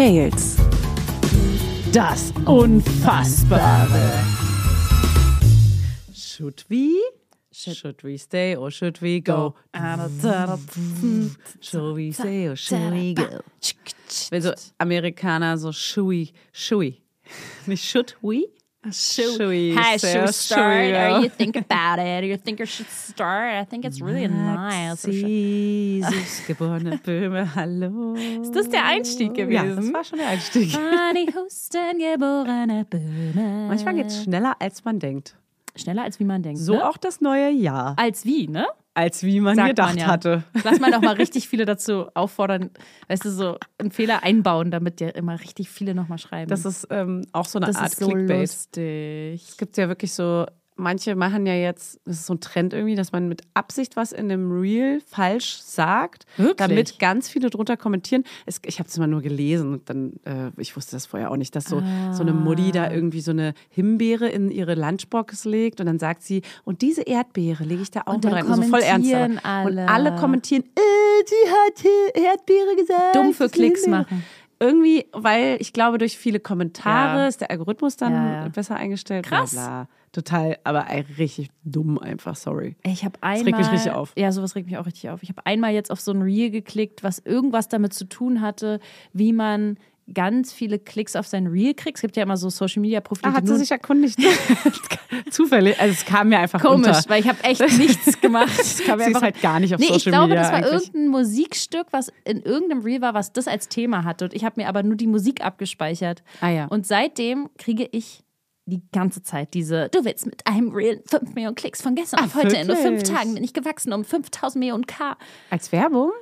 Fails. Das Unfassbare. Should we? Should we stay or should we go? Should we stay or should we go? Wenn so Amerikaner so shui, shui. Nicht should we? Should, we Hi, say should we or start? should we Or you think about it? Or you think I should start? I think it's really nice. Jesus, geborene Böhme, hallo. Ist das der Einstieg gewesen? Ja, das war schon der Einstieg. Honey Houston, geborene Böhme. Manchmal geht es schneller, als man denkt. Schneller als wie man denkt. So ne? auch das neue Jahr, Als wie, ne? Als wie man Sagt gedacht man ja. hatte. Lass mal doch mal richtig viele dazu auffordern, weißt du, so einen Fehler einbauen, damit dir immer richtig viele nochmal schreiben. Das ist ähm, auch so eine Das Art ist so Clickbait. lustig. Es gibt ja wirklich so, manche machen ja jetzt, das ist so ein Trend irgendwie, dass man mit Absicht was in einem Reel falsch sagt, Wirklich? damit ganz viele drunter kommentieren. Es, ich habe es mal nur gelesen und dann, äh, ich wusste das vorher auch nicht, dass so, so eine Mutti da irgendwie so eine Himbeere in ihre Lunchbox legt und dann sagt sie, und diese Erdbeere lege ich da auch Und dann rein. Also voll ernst. alle. Und alle kommentieren, äh, die hat Erdbeere gesagt. Dumm für Klicks machen. Irgendwie, weil ich glaube, durch viele Kommentare Ja. ist der Algorithmus dann Ja, ja. besser eingestellt. Krass. Bla, bla. Total, aber richtig dumm einfach, sorry. Ich habe einmal. regt mich richtig auf. Ja, sowas regt mich auch richtig auf. Ich habe einmal jetzt auf so ein Reel geklickt, was irgendwas damit zu tun hatte, wie man ganz viele Klicks auf sein Reel kriegt. Es gibt ja immer so Social Media Profile. Ah, hat sie sich erkundigt? Zufällig, also es kam mir einfach Komisch, unter. weil ich habe echt nichts gemacht. Es kam mir einfach- halt gar nicht auf nee, Social ich glaube, Media das war eigentlich. irgendein Musikstück, was in irgendeinem Reel war, was das als Thema hatte. Und ich habe mir aber nur die Musik abgespeichert. Ah ja. Und seitdem kriege ich die ganze Zeit diese, du willst mit einem Reel 5 Millionen Klicks von gestern Ach, auf heute in nur fünf wirklich? Tagen bin ich gewachsen um 5000 Millionen K. Als Werbung?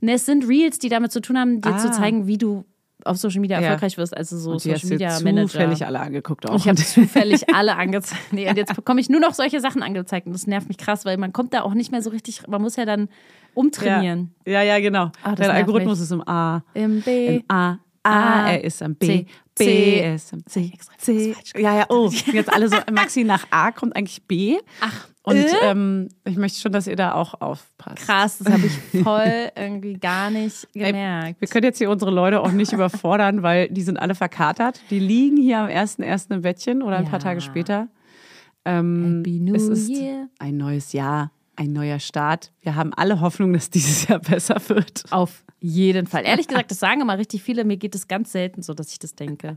Ne, es sind Reels, die damit zu tun haben, dir Ah. zu zeigen, wie du auf Social Media Ja. erfolgreich wirst, also so Social Media Manager. zufällig alle angeguckt auch. Und ich habe zufällig alle angezeigt. Nee, und jetzt bekomme ich nur noch solche Sachen angezeigt. Und das nervt mich krass, weil man kommt da auch nicht mehr so richtig, man muss ja dann umtrainieren. Ja, ja, genau. Ah, das Der nervt Algorithmus mich. ist im A. Im B. Im A. A, er ist am B. C, B, C. er ist am C. extra C. Ja, ja, oh. Jetzt alle so, Maxi, nach A kommt eigentlich B. Ach, Und äh? ähm, ich möchte schon, dass ihr da auch aufpasst. Krass, das habe ich voll irgendwie gar nicht Ey, gemerkt. Wir können jetzt hier unsere Leute auch nicht überfordern, weil die sind alle verkatert. Die liegen hier am 1.1. im Bettchen oder ein paar Ja. Tage später. Ähm, Happy New es ist Year. ein neues Jahr, ein neuer Start. Wir haben alle Hoffnung, dass dieses Jahr besser wird. Auf jeden Fall. Ehrlich gesagt, das sagen immer richtig viele. Mir geht es ganz selten so, dass ich das denke.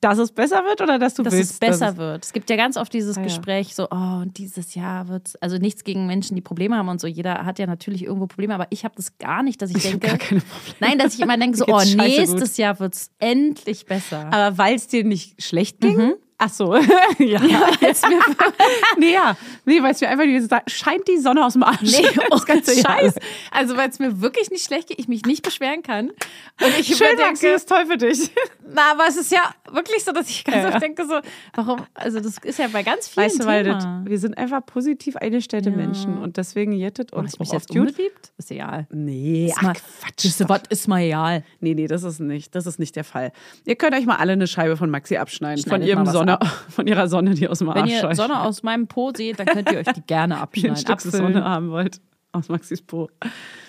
Dass es besser wird oder dass du Dass willst? es besser dass wird. Es gibt ja ganz oft dieses Ah, ja. Gespräch, so, oh, und dieses Jahr wird Also nichts gegen Menschen, die Probleme haben und so. Jeder hat ja natürlich irgendwo Probleme, aber ich habe das gar nicht, dass ich Ich denke. gar keine Probleme. Nein, dass ich immer denke, so, Mir oh, nächstes Jahr wird es endlich besser. Aber weil es dir nicht schlecht ging? Mhm. Ach so. ja. nee, ja. Nee, weil es mir einfach da scheint die Sonne aus dem Arsch. Nee, oh, ganze. Scheiß. Also, weil es mir wirklich nicht schlecht geht, ich mich nicht beschweren kann. Und ich Schön, denke, ist toll für dich. na, aber es ist ja wirklich so, dass ich ganz Ja, ja. oft denke, so, warum, also das ist ja bei ganz vielen Weißt du, weil das, wir sind einfach positiv eingestellte Menschen und deswegen jettet uns mich auch jetzt gut. unbeliebt? Ist egal. Nee, Ist ach mal- Quatsch. Siehste, was ist mal egal. Nee, nee, das ist nicht, das ist nicht der Fall. Ihr könnt euch mal alle eine Scheibe von Maxi abschneiden, von Schneidet ihrem mal was Sonne, von ihrer Sonne, die aus dem Wenn Arsch ihr scheint. Sonne aus meinem Po seht, dann könnt ihr euch die gerne Wenn ihr abschneiden, Sonne haben wollt. Aus Maxis Po.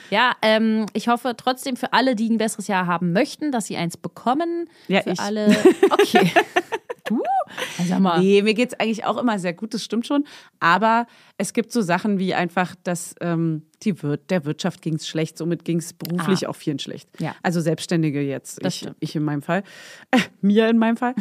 Ja, ähm, ich hoffe trotzdem für alle, die ein besseres Jahr haben möchten, dass sie eins bekommen. Ja, für ich. alle. Okay. du? Also, sag mal. Nee, mir geht es eigentlich auch immer sehr gut, das stimmt schon. Aber es gibt so Sachen wie einfach, dass ähm, die Wir der Wirtschaft ging es schlecht, somit ging es beruflich Ah. auch vielen schlecht. Ja. Also Selbstständige jetzt, ich, ich in meinem Fall, äh, mir in meinem Fall.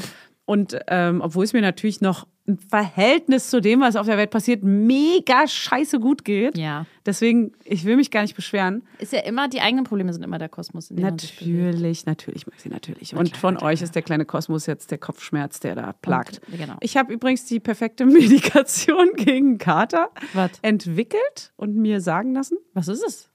Und ähm, obwohl es mir natürlich noch im Verhältnis zu dem, was auf der Welt passiert, mega scheiße gut geht. Ja. Deswegen, ich will mich gar nicht beschweren. Ist ja immer, die eigenen Probleme sind immer der Kosmos, in dem. Natürlich, natürlich, Maxi, natürlich. Und von euch ist der kleine Kosmos jetzt der Kopfschmerz, der da plagt. Und, genau. Ich habe übrigens die perfekte Medikation gegen Kater Was? entwickelt und mir sagen lassen. Was ist es?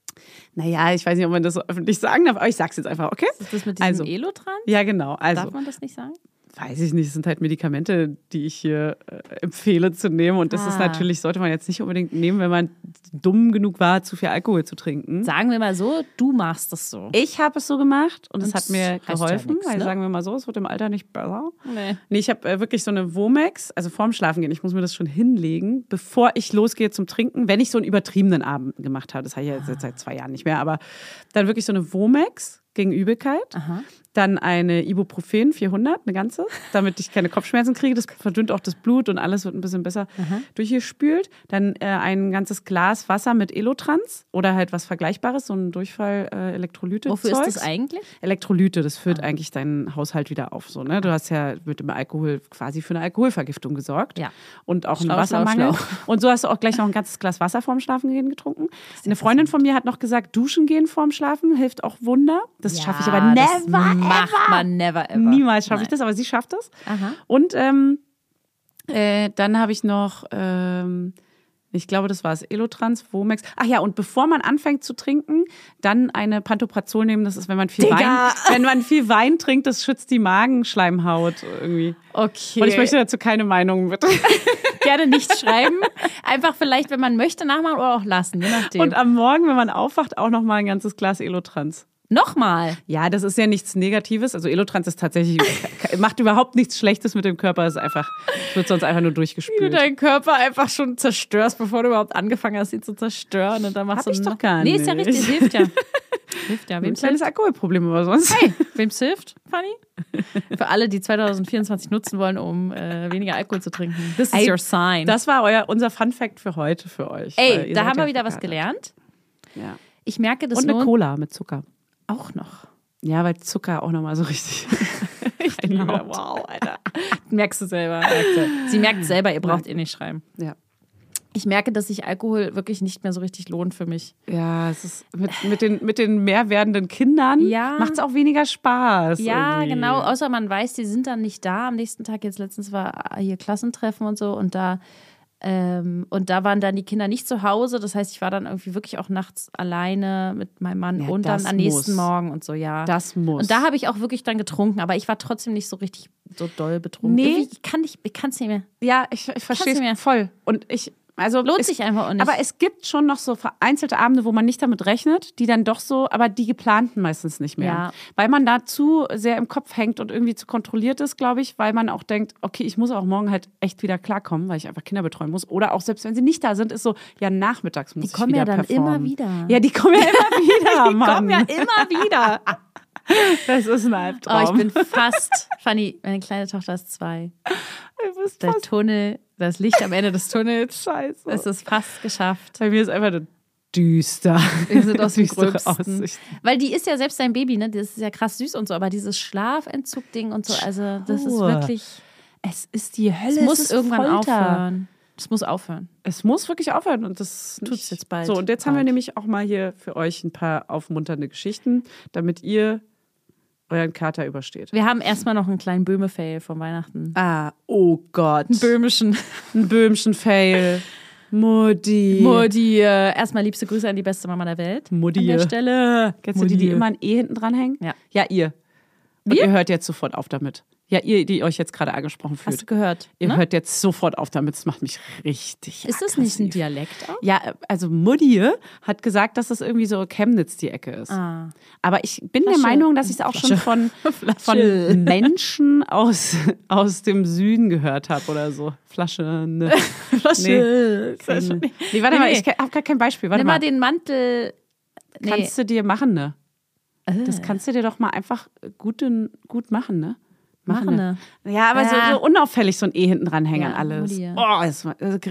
Naja, ich weiß nicht, ob man das so öffentlich sagen darf, aber ich sag's jetzt einfach, okay? Ist das mit diesem Also, Elotran? ja, genau. Also, Darf man das nicht sagen? Weiß ich nicht, es sind halt Medikamente, die ich hier äh, empfehle zu nehmen. Und das ist Ah. natürlich, sollte man jetzt nicht unbedingt nehmen, wenn man dumm genug war, zu viel Alkohol zu trinken. Sagen wir mal so, du machst das so. Ich habe es so gemacht und es hat mir heißt ja geholfen, nix, weil ne? sagen wir mal so, es wird im Alter nicht besser. Nee. Nee, ich habe äh, wirklich so eine Womex, also vorm Schlafen gehen. Ich muss mir das schon hinlegen, bevor ich losgehe zum Trinken, wenn ich so einen übertriebenen Abend gemacht habe. Das habe ich ja jetzt seit zwei Jahren nicht mehr, aber dann wirklich so eine Womex gegen Übelkeit. Aha. Dann eine Ibuprofen 400, eine ganze, damit ich keine Kopfschmerzen kriege. Das verdünnt auch das Blut und alles wird ein bisschen besser durchgespült. Dann äh, ein ganzes Glas Wasser mit Elotrans oder halt was Vergleichbares, so ein Durchfall äh, Elektrolyte. Wofür ist das eigentlich? Elektrolyte, das füllt eigentlich deinen Haushalt wieder auf. So, ne? Du hast ja mit dem Alkohol quasi für eine Alkoholvergiftung gesorgt. Ja. Und auch einen Schlau, schlau, Wassermangel. schlau. Und so hast du auch gleich noch ein ganzes Glas Wasser vorm Schlafen gehen getrunken. Eine Freundin von mir hat noch gesagt, duschen gehen vorm Schlafen hilft auch Wunder. Das schaffe ich aber never, macht ever. man never ever. Niemals schaffe ich das, aber sie schafft das. Aha. Und ähm, äh, dann habe ich noch, ähm, ich glaube, das war es, Elotrans, Womex. Ach ja, und bevor man anfängt zu trinken, dann eine Pantoprazol nehmen. Das ist, wenn man viel Digga! Wein, wenn man viel Wein trinkt, das schützt die Magenschleimhaut irgendwie. Okay. Und ich möchte dazu keine Meinung bitte. gerne nicht schreiben. Einfach vielleicht, wenn man möchte, nachmachen oder auch lassen, je nachdem. Und am Morgen, wenn man aufwacht, auch noch mal ein ganzes Glas Elotrans. Nochmal. Ja, das ist ja nichts Negatives. Also Elotrans ist tatsächlich, macht überhaupt nichts Schlechtes mit dem Körper. Es ist einfach, es wird sonst einfach nur Wie du durchgespült. deinen Körper einfach schon zerstörst, bevor du überhaupt angefangen hast, ihn zu zerstören. Und dann machst Hab du ich doch gar Nee, ist ja nicht. richtig, hilft ja. hilft ja. Ein Wem's kleines hilft? Alkoholproblem aber sonst. Hey, wem's hilft, Fanny? Für alle, die 2024 nutzen wollen, um äh, weniger Alkohol zu trinken. This is Ey, your sign. Das war euer, unser Fun Fact für heute für euch. Ey, da haben wir wieder was gelernt. Ja. Ich merke, das Und eine Cola mit Zucker. Auch noch. Ja, weil Zucker auch nochmal so richtig. reinhaut. Wow, Alter. Merkst du selber. Sie merkt selber, ihr braucht eh nicht schreiben. Ja. Ich merke, dass sich Alkohol wirklich nicht mehr so richtig lohnt für mich. Ja, es ist mit, mit, den, mit den mehr werdenden Kindern Ja. macht es auch weniger Spaß. Ja, irgendwie. genau. Außer man weiß, die sind dann nicht da am nächsten Tag. Jetzt letztens war hier Klassentreffen und so und da ähm, und da waren dann die Kinder nicht zu Hause. Das heißt, ich war dann irgendwie wirklich auch nachts alleine mit meinem Mann Ja, und dann am nächsten muss. Morgen und so, ja. Das muss. und da habe ich auch wirklich dann getrunken, aber ich war trotzdem nicht so richtig so doll betrunken. Nee. Irgendwie, Ich kann nicht, ich kann es nicht mehr. ja, ich, ich verstehe es voll. Und ich, also Lohnt es, sich einfach auch nicht. Aber es gibt schon noch so vereinzelte Abende, wo man nicht damit rechnet, die dann doch so, aber die geplanten meistens nicht mehr. Ja. Weil man da zu sehr im Kopf hängt und irgendwie zu kontrolliert ist, glaube ich, weil man auch denkt, okay, ich muss auch morgen halt echt wieder klarkommen, weil ich einfach Kinder betreuen muss. Oder auch selbst wenn sie nicht da sind, ist so, ja, nachmittags muss Die ich kommen wieder ja dann performen. immer wieder. Ja, die kommen ja immer wieder, Mann. Kommen ja immer wieder. Das ist ein Oh, Albtraum. ich bin fast, Fanny, meine kleine Tochter ist zwei. Der fast Tunnel, das Licht am Ende des Tunnels. scheiße. Es ist fast geschafft. Bei mir ist einfach nur düster. Wir sind aus dem Gröbsten. Aussichten. Weil die ist ja selbst dein Baby, ne? Das ist ja krass süß und so, aber dieses Schlafentzug-Ding und so, also das ist wirklich. Es ist die Hölle. Es muss ist irgendwann Folter. aufhören. Es muss aufhören. Es muss wirklich aufhören und das Tut's nicht- jetzt bald. So, und jetzt haben wir Bald. nämlich auch mal hier für euch ein paar aufmunternde Geschichten, damit ihr euren Kater übersteht. Wir haben erstmal noch einen kleinen Böhme-Fail von Weihnachten. Ah, oh Gott. Böhmischen. Ein böhmischen Fail. Mutti. Mutti, äh, erstmal liebste Grüße an die beste Mama der Welt. Mutti. An der Stelle. Kennst du die, die immer ein E hinten dran hängen? Ja. Ja, ihr. Und Wir? ihr hört jetzt sofort auf damit. Ja, ihr, die euch jetzt gerade angesprochen Hast fühlt. du gehört? Ihr ne? hört jetzt sofort auf damit. Das macht mich richtig Ist das nicht ein aggressiv. Dialekt auch? Ja, also Mutti hat gesagt, dass das irgendwie so Chemnitz die Ecke ist. Ah. Aber ich bin Flasche. der Meinung, dass ich es auch schon von, Flasche. von Menschen aus, aus dem Süden gehört habe oder so. Flasche, ne. Flasche. Keine. Nee, warte Nee, mal, nee. ich habe gar kein Beispiel. Warte Nimm mal mal. den Mantel. Nee. Kannst du dir machen, ne? Äh. Das kannst du dir doch mal einfach gut, gut machen, ne? Machen, ne? Ja, aber Ja. So, so unauffällig so ein E hinten dran hängen Ja, alles. Mutti. Oh, war- das,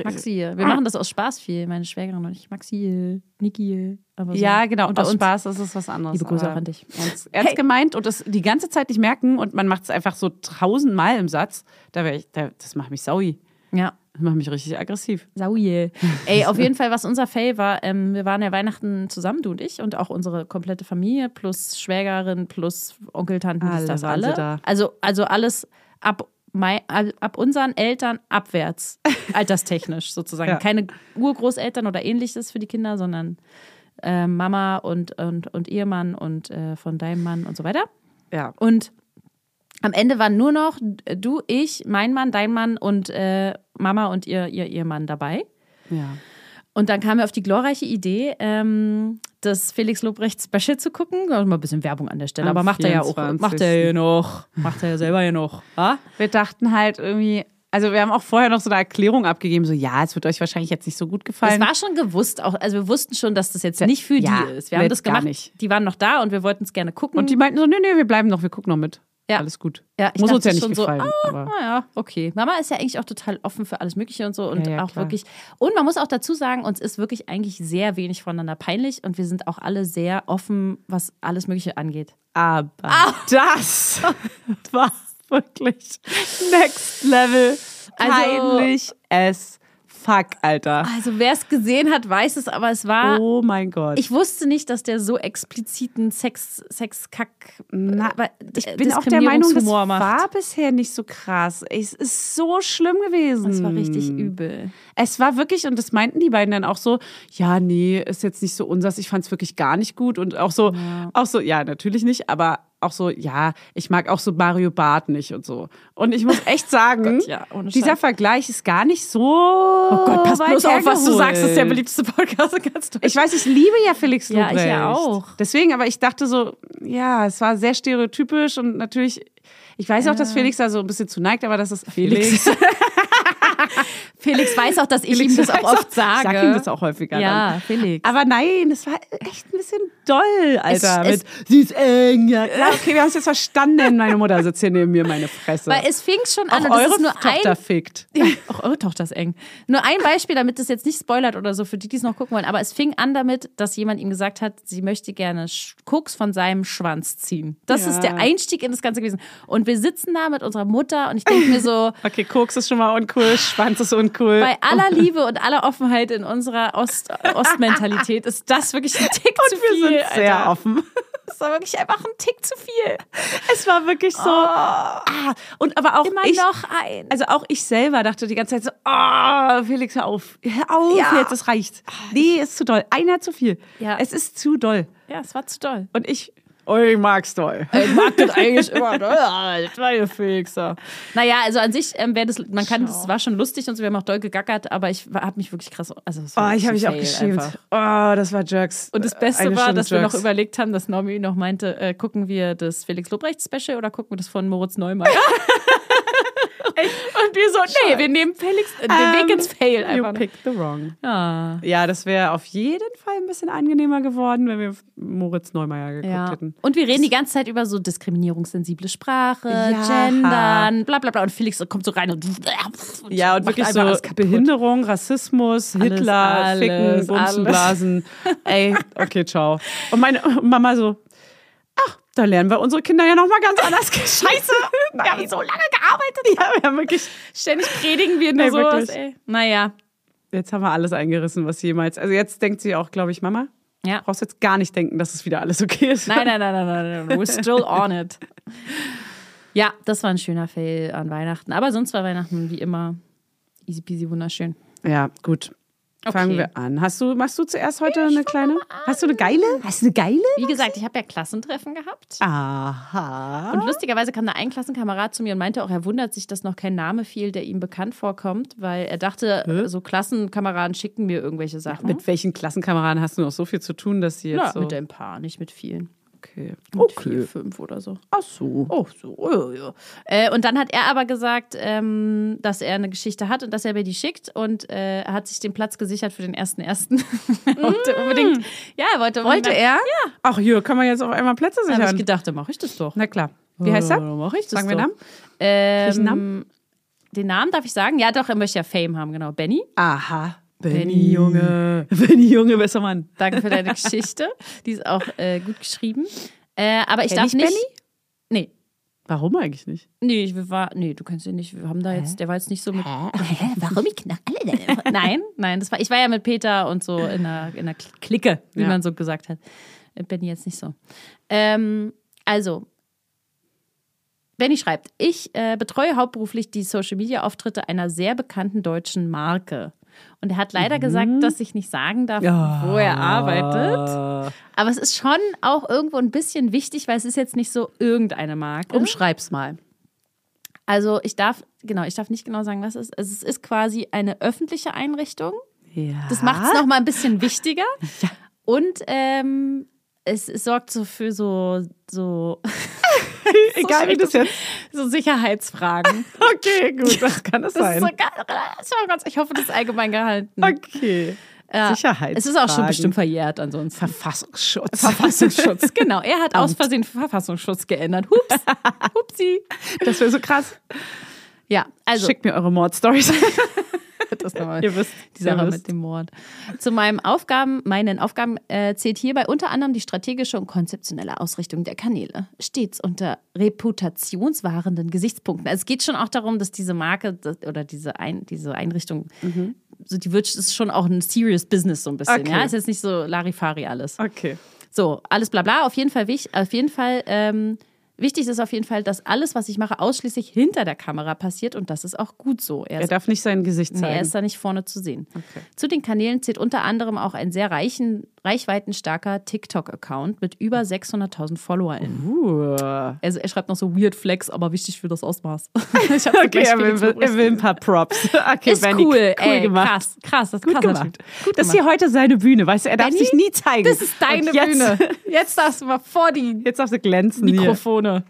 Maxi. Wir machen das aus Spaß viel, meine Schwägerin und ich. Maxi, Niki. Aber so. Ja, genau. Unter aus uns. Spaß ist es was anderes. Liebe Grüße auch an dich. Ernst, ernst gemeint und das die ganze Zeit nicht merken und man macht es einfach so tausendmal im Satz. Da wär ich, da, das macht mich saui. Ja. Das macht mich richtig aggressiv. Sauje. Ey, auf jeden Fall, was unser Fail war, ähm, wir waren ja Weihnachten zusammen, du und ich, und auch unsere komplette Familie, plus Schwägerin, plus Onkel, Tanten, Alle das, alle. da. Also, also alles ab, mei, ab unseren Eltern abwärts, alterstechnisch sozusagen. Ja. Keine Urgroßeltern oder ähnliches für die Kinder, sondern äh, Mama und, und, und Ehemann und äh, von deinem Mann und so weiter. Ja. Und am Ende waren nur noch du, ich, mein Mann, dein Mann und äh, Mama und ihr, ihr Ehemann dabei. Ja. Und dann kamen wir auf die glorreiche Idee, ähm, das Felix Lobrecht Special zu gucken. Also mal ein bisschen Werbung an der Stelle, Am aber macht er ja auch, 24.. macht er ja noch, macht er ja selber ja noch. Ah? Wir dachten halt irgendwie, Also wir haben auch vorher noch so eine Erklärung abgegeben, so ja, es wird euch wahrscheinlich jetzt nicht so gut Es gefallen. war schon gewusst, auch, also wir wussten schon, dass das jetzt nicht für Ja, die ist. Wir haben das gar gemacht. nicht. Die waren noch da und wir wollten es gerne gucken. und die meinten so, nee, nee, wir bleiben noch, wir gucken noch mit. Ja. Alles gut. Ja, ich Muss uns ja nicht schon so, gefallen. aber Naja, okay. Mama ist ja eigentlich auch total offen für alles Mögliche und so und Ja, ja, auch klar. wirklich. Und man muss auch dazu sagen, uns ist wirklich eigentlich sehr wenig voneinander peinlich und wir sind auch alle sehr offen, was alles Mögliche angeht. Aber das war wirklich next level Also- peinlich as fuck, Alter. Also wer es gesehen hat, weiß es, aber es war. Oh mein Gott. Ich wusste nicht, dass der so expliziten Sex, Sexkack. Na, äh, ich bin auch der Meinung, das macht. war bisher nicht so krass. Es ist so schlimm gewesen. Das war richtig übel. Es war wirklich, und das meinten die beiden dann auch so, ja, nee, ist jetzt nicht so unsers, ich fand es wirklich gar nicht gut. Und auch so, auch so, ja, natürlich nicht, aber auch so, ja, ich mag auch so Mario Barth nicht und so. Und ich muss echt sagen, Gott, ja, dieser. Vergleich ist gar nicht so. Oh Gott, pass bloß auf, was du sagst. Das ist der beliebteste Podcast in ganz Deutschland. Ich weiß, ich liebe ja Felix Ja, Lobrecht. ich ja auch. Deswegen, aber ich dachte so, ja, es war sehr stereotypisch und natürlich, ich weiß auch, dass Felix da so ein bisschen zu neigt, aber das ist Felix. Felix weiß auch, dass ich Felix ihm das auch oft sage. Ich sag ihm das auch häufiger. Ja, Dann. Felix. Aber nein, das war echt ein bisschen doll, Alter. Es- mit, sie ist eng. Ja, okay, wir haben es jetzt verstanden. Meine Mutter sitzt hier neben mir, meine Fresse. Weil es fing schon an auch eure ist nur Tochter ein fickt. Ja, auch eure Tochter ist eng. Nur ein Beispiel, damit das jetzt nicht spoilert oder so, für die, die es noch gucken wollen. Aber es fing an damit, dass jemand ihm gesagt hat, sie möchte gerne Koks von seinem Schwanz ziehen. Das Ja. ist der Einstieg in das Ganze gewesen. Und wir sitzen da mit unserer Mutter und ich denke mir so, Okay, Koks ist schon mal uncool, Schwanz ist uncool. Bei aller Liebe und aller Offenheit in unserer Ost Ostmentalität ist das wirklich ein Tick zu wir viel. sind sehr Alter. offen. Das war wirklich einfach ein Tick zu viel. Es war wirklich so. Ah, und aber auch Immer ich, noch ein. Also auch ich selber dachte die ganze Zeit so, oh, Felix, hör auf. Hör auf Ja. jetzt, das reicht. Nee, ist zu doll. Einer zu viel. Ja. Es ist zu doll. Ja, es war zu doll. Und ich, oh, ich mag's doll. Ich mag das eigentlich immer. Ne? Das kleine Fixer. Naja, also an sich ähm, wäre das, man kann, das war schon lustig und so, wir haben auch doll gegackert, aber ich habe mich wirklich krass, also Oh, ich habe mich auch geschämt. Einfach. Oh, das war Jerks. Und das Beste Eine war, dass wir noch Jerks. überlegt haben, dass Normi noch meinte, äh, gucken wir das Felix Lobrecht Special oder gucken wir das von Moritz Neumeier? und wir so, nee, wir nehmen Felix, äh, den Weg ins Fail You einfach. picked the wrong. Ja. Ja, das wäre auf jeden Fall ein bisschen angenehmer geworden, wenn wir Moritz Neumeier geguckt Ja. hätten. Und wir reden die ganze Zeit über so diskriminierungssensible Sprache, Ja. Gendern, bla bla bla. Und Felix kommt so rein und, Ja, und wirklich so alles. Behinderung, Rassismus, Hitler, alles, Ficken, Bumsen, alles. Blasen. Ey, okay, ciao. Und meine Mama so, da lernen wir unsere Kinder ja nochmal ganz anders. Scheiße, wir haben so lange gearbeitet. Ja, wir haben wirklich, Ständig predigen wir nur Ey, sowas, wirklich. ey. Naja. jetzt haben wir alles eingerissen, was jemals, also jetzt denkt sie auch, glaube ich, Mama, Ja. brauchst jetzt gar nicht denken, dass es wieder alles okay ist. Nein, nein, nein, nein, nein, nein. We're still on it. Ja, das war ein schöner Fail an Weihnachten. Aber sonst war Weihnachten wie immer easy peasy wunderschön. Ja, gut. Fangen Okay. wir an. Hast du, machst du zuerst heute eine kleine? Hast du eine geile? Hast du eine geile? Wie gesagt, ich habe ja Klassentreffen gehabt. Aha. Und lustigerweise kam da ein Klassenkamerad zu mir und meinte auch, er wundert sich, dass noch kein Name fiel, der ihm bekannt vorkommt, weil er dachte, so Klassenkameraden schicken mir irgendwelche Sachen. Mit welchen Klassenkameraden hast du noch so viel zu tun, dass sie jetzt ja, so... mit ein paar, nicht mit vielen. Okay. Mit vier, fünf oder so. Ach so. Oh, so, ja, ja. Äh, und dann hat er aber gesagt, ähm, dass er eine Geschichte hat und dass er mir die schickt. Und äh, er hat sich den Platz gesichert für den ersten ersten. er wollte unbedingt. Ja, wollte Wollte er? Ja. Ach, hier kann man jetzt auf einmal Plätze Da habe ich sichern. gedacht, dann mache ich das doch. Na klar. Wie heißt er? Dann mache ich das Sagen wir. Namen? Ähm, Namen? Den Namen darf ich sagen? Ja, doch, er möchte ja Fame haben, genau. Benny, Aha. Benny, Junge. Benny Junge, besser Mann. danke für deine Geschichte. Die ist auch äh, gut geschrieben. Äh, aber ich Kenn darf ich nicht. Benny? Nee. Warum eigentlich nicht? Nee, ich war, nee, du kennst ihn nicht. Wir haben da jetzt, der war jetzt nicht so mit. Hä? Warum ich knack alle? Nein, nein, das war, ich war ja mit Peter und so in einer, in einer Clique, wie Ja. man so gesagt hat. Mit Benny jetzt nicht so. Ähm, also, Benny schreibt, ich äh, betreue hauptberuflich die Social-Media-Auftritte einer sehr bekannten deutschen Marke. Und er hat leider gesagt, dass ich nicht sagen darf, wo er arbeitet. Aber es ist schon auch irgendwo ein bisschen wichtig, weil es ist jetzt nicht so irgendeine Marke. Umschreib's mal. Also ich darf, genau, ich darf nicht genau sagen, was es ist. Also es ist quasi eine öffentliche Einrichtung. Ja. Das macht es nochmal ein bisschen wichtiger. Und ähm, es, es sorgt so für so, so, Egal wie das jetzt. so Sicherheitsfragen. Okay, gut, das kann es Das ist sein. so ganz, ich hoffe, das ist allgemein gehalten. Okay. Ja. Sicherheitsfragen. Es ist auch schon bestimmt verjährt ansonsten. Verfassungsschutz. Verfassungsschutz, genau. Er hat aus Versehen Verfassungsschutz geändert. Hups, hupsi. Das wäre so krass. Ja, also Schickt mir eure Mordstories. das nochmal. Ihr wisst, die Sache wisst. mit dem Mord. Zu meinen Aufgaben, meinen Aufgaben äh, zählt hierbei unter anderem die strategische und konzeptionelle Ausrichtung der Kanäle. Stets unter reputationswahrenden Gesichtspunkten. Also es geht schon auch darum, dass diese Marke das, oder diese, Ein, diese Einrichtung, so die Wirtschaft ist schon auch ein serious Business so ein bisschen. Okay. Ja, ist jetzt nicht so Larifari alles. Okay. So, alles bla bla. Auf jeden Fall, wich- auf jeden Fall ähm, wichtig ist auf jeden Fall, dass alles, was ich mache, ausschließlich hinter der Kamera passiert und das ist auch gut so. Er Er darf nicht sein Gesicht Nee, zeigen. er ist da nicht vorne zu sehen. Zu den Kanälen zählt unter anderem auch ein sehr reichen, reichweitenstarker TikTok-Account mit über 600.000 FollowerInnen. uh. Also er schreibt noch so Weird Flex, aber wichtig für das Ausmaß. ich Okay, er will, er will ein paar Props. Okay, Ist Benny, cool, cool ey, gemacht. krass, krass, das ist Gut krasser gemacht. Gut das ist hier heute seine Bühne, weißt du? Er darf Benny, sich nie zeigen. Das ist deine jetzt, Bühne. Jetzt darfst du mal vor die Jetzt darfst du glänzen Mikrofone.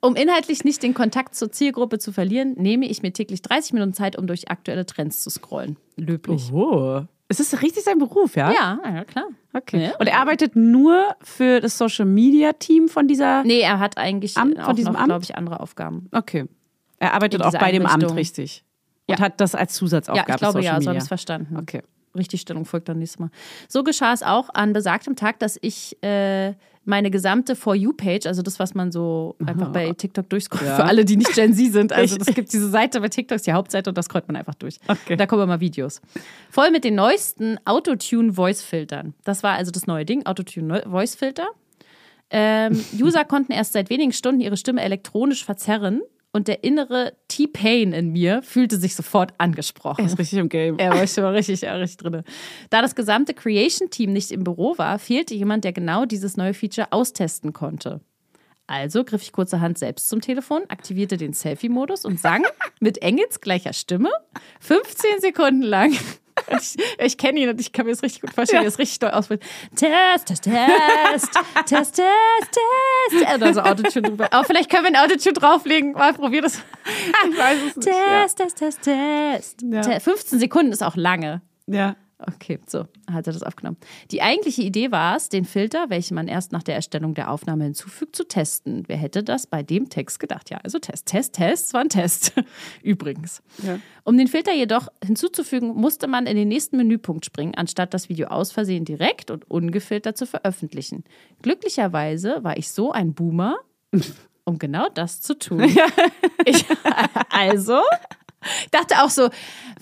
Um inhaltlich nicht den Kontakt zur Zielgruppe zu verlieren, nehme ich mir täglich 30 Minuten Zeit, um durch aktuelle Trends zu scrollen. Löblich. hier. Oh. Ist richtig sein Beruf, ja? Ja, ja, klar. Okay. Ja. Und er arbeitet nur für das Social Media Team von dieser. Nee, er hat eigentlich Amt, von diesem noch, Amt? glaube ich, andere Aufgaben. Okay. Er arbeitet auch bei dem Amt, richtig. Und Ja. hat das als Zusatzaufgabe Ja, ich glaube Social ja, so habe ich es verstanden. Okay. Richtigstellung folgt dann nächstes Mal. So geschah es auch an besagtem Tag, dass ich äh, meine gesamte For You-Page, also das, was man so einfach bei TikTok durchscrollt, Ja. für alle, die nicht Gen Z sind. Also es gibt diese Seite bei TikTok, ist die Hauptseite und das scrollt man einfach durch. Okay. Da kommen immer Videos. Voll mit den neuesten Autotune-Voice-Filtern. Das war also das neue Ding, Autotune-Voice-Filter. Ähm, User konnten erst seit wenigen Stunden ihre Stimme elektronisch verzerren und der innere T-Pain in mir fühlte sich sofort angesprochen. Er ist richtig im Game. Er war schon mal richtig, ja, richtig drin. Da das gesamte Creation-Team nicht im Büro war, fehlte jemand, der genau dieses neue Feature austesten konnte. Also griff ich kurzerhand selbst zum Telefon, aktivierte den Selfie-Modus und sang mit Engels gleicher Stimme 15 Sekunden lang. Ich, ich kenne ihn und ich kann mir das richtig gut vorstellen, wie er es richtig doll ausspricht. Test, Test, Test, Test, Test, Test. Und dann so Autotune drüber. Aber vielleicht können wir ein Autotune drauflegen. Mal probier das. Ich weiß es nicht. Ja. Test, Test, Test, Test. Ja. Te- 15 Sekunden ist auch lange. ja. Okay, so hat er das aufgenommen. Die eigentliche Idee war es, den Filter, welchen man erst nach der Erstellung der Aufnahme hinzufügt, zu testen. Wer hätte das bei dem Text gedacht? Ja, also Test, Test, Test, es war ein Test. Übrigens. Ja. Um den Filter jedoch hinzuzufügen, musste man in den nächsten Menüpunkt springen, anstatt das Video aus Versehen direkt und ungefiltert zu veröffentlichen. Glücklicherweise war ich so ein Boomer, um genau das zu tun. Ich, also, ich dachte auch so,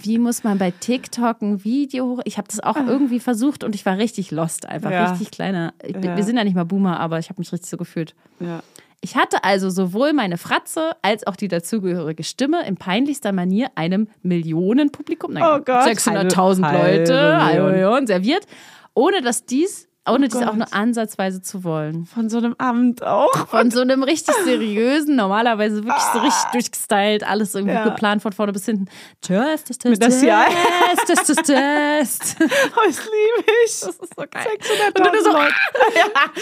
wie muss man bei TikTok ein Video hoch? Ich habe das auch irgendwie versucht und ich war richtig lost, einfach Ja. richtig kleiner. Bin- Ja. Wir sind ja nicht mal Boomer, aber ich habe mich richtig so gefühlt. ja. Ich hatte also sowohl meine Fratze als auch die dazugehörige Stimme in peinlichster Manier einem Millionenpublikum, nein, Oh Gott. 600.000 Halbe- Leute, halbe halbe Million. Million, serviert, ohne dass dies, ohne dies Gott. auch nur ansatzweise zu wollen. Von so einem Amt auch. Von so einem richtig seriösen, normalerweise wirklich so richtig durchgestylt, alles irgendwie Ah. Ja. geplant von vorne bis hinten. Test, test, test, test, test, test, test. Oh, das liebe ich. Das ist so geil. 600.000 Und du nur so, Leute.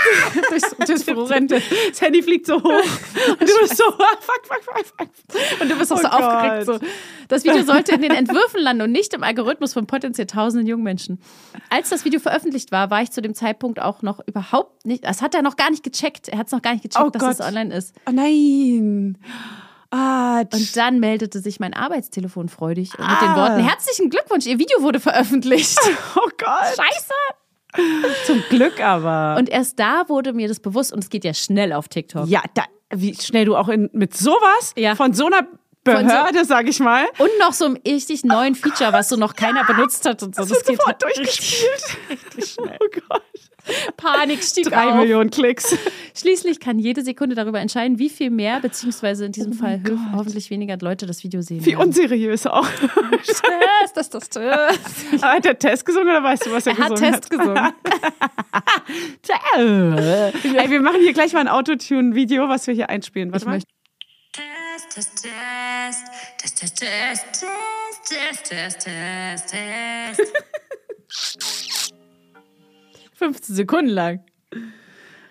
durchs, durchs Büro rennte. Das Handy fliegt so hoch. Und du bist so, ah, fuck, fuck, fuck, fuck. Und du bist auch Oh so Gott. aufgeregt. So. Das Video sollte in den Entwürfen landen und nicht im Algorithmus von potenziell tausenden jungen Menschen. Als das Video veröffentlicht war, war ich zu dem Zeitpunkt auch noch überhaupt nicht, das hat er noch gar nicht gecheckt. Er hat es noch gar nicht gecheckt, Oh dass Gott. es online ist. Oh nein. Ah, Und dann meldete sich mein Arbeitstelefon freudig und mit Ah. den Worten: Herzlichen Glückwunsch, Ihr Video wurde veröffentlicht. oh Gott. Scheiße! Zum Glück aber. Und erst da wurde mir das bewusst und es geht ja schnell auf TikTok. ja, da, wie schnell du auch in, mit sowas Ja. von so einer Behörde, sag ich mal, Und noch so einem richtig neuen Feature, was so noch keiner benutzt hat und so. das wird geht sofort halt durchgespielt. Oh Gott. Panik stieg Drei auf. Millionen Klicks. Schließlich kann jede Sekunde darüber entscheiden, wie viel mehr, beziehungsweise in diesem Fall ho hoffentlich weniger Leute das Video sehen. Oh Wie werden. unseriös auch. Test, das, das, Test. Hat der Test gesungen oder weißt du, was er, Er hat gesungen Test gesungen. hat? Ey, wir machen hier gleich mal ein Autotune-Video, was wir hier einspielen. Warte Ich mal. möchte- Test, Test, Test. Test, Test, Test, Test, Test, Test, Test. 15 Sekunden lang.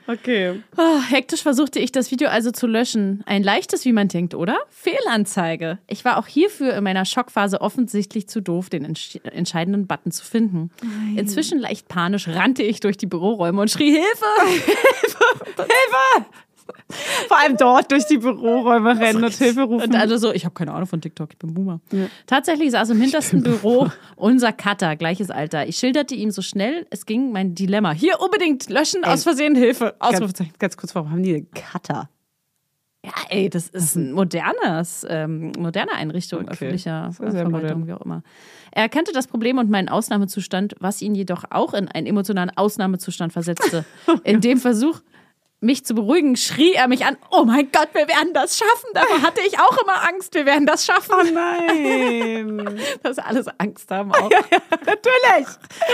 Okay. Oh, hektisch versuchte ich, das Video also zu löschen. Ein leichtes, wie man denkt, oder? Fehlanzeige. Ich war auch hierfür in meiner Schockphase offensichtlich zu doof, den entsch entscheidenden Button zu finden. Nein. Inzwischen leicht panisch rannte ich durch die Büroräume und schrie: Hilfe! Hilfe! Hilfe! Vor allem dort durch die Büroräume rennen und Hilfe rufen. Und alle so, ich habe keine Ahnung von TikTok, ich bin Boomer. Tatsächlich saß im hintersten Büro unser Cutter, gleiches Alter. Ich schilderte ihm so schnell, es ging mein Dilemma. Hier unbedingt löschen, aus Versehen Hilfe. ganz, Ausrufezeichen. ganz kurz, warum haben die einen Cutter? Ja, ey, das ist ein modernes, ähm, moderne Einrichtung Okay. öffentlicher Verwaltung, modern. wie auch immer. Er erkannte das Problem und meinen Ausnahmezustand, was ihn jedoch auch in einen emotionalen Ausnahmezustand versetzte. In dem Versuch, mich zu beruhigen, schrie er mich an, oh mein Gott, wir werden das schaffen. Davor hatte ich auch immer Angst, wir werden das schaffen. Oh nein. Dass alles Angst haben auch. Natürlich.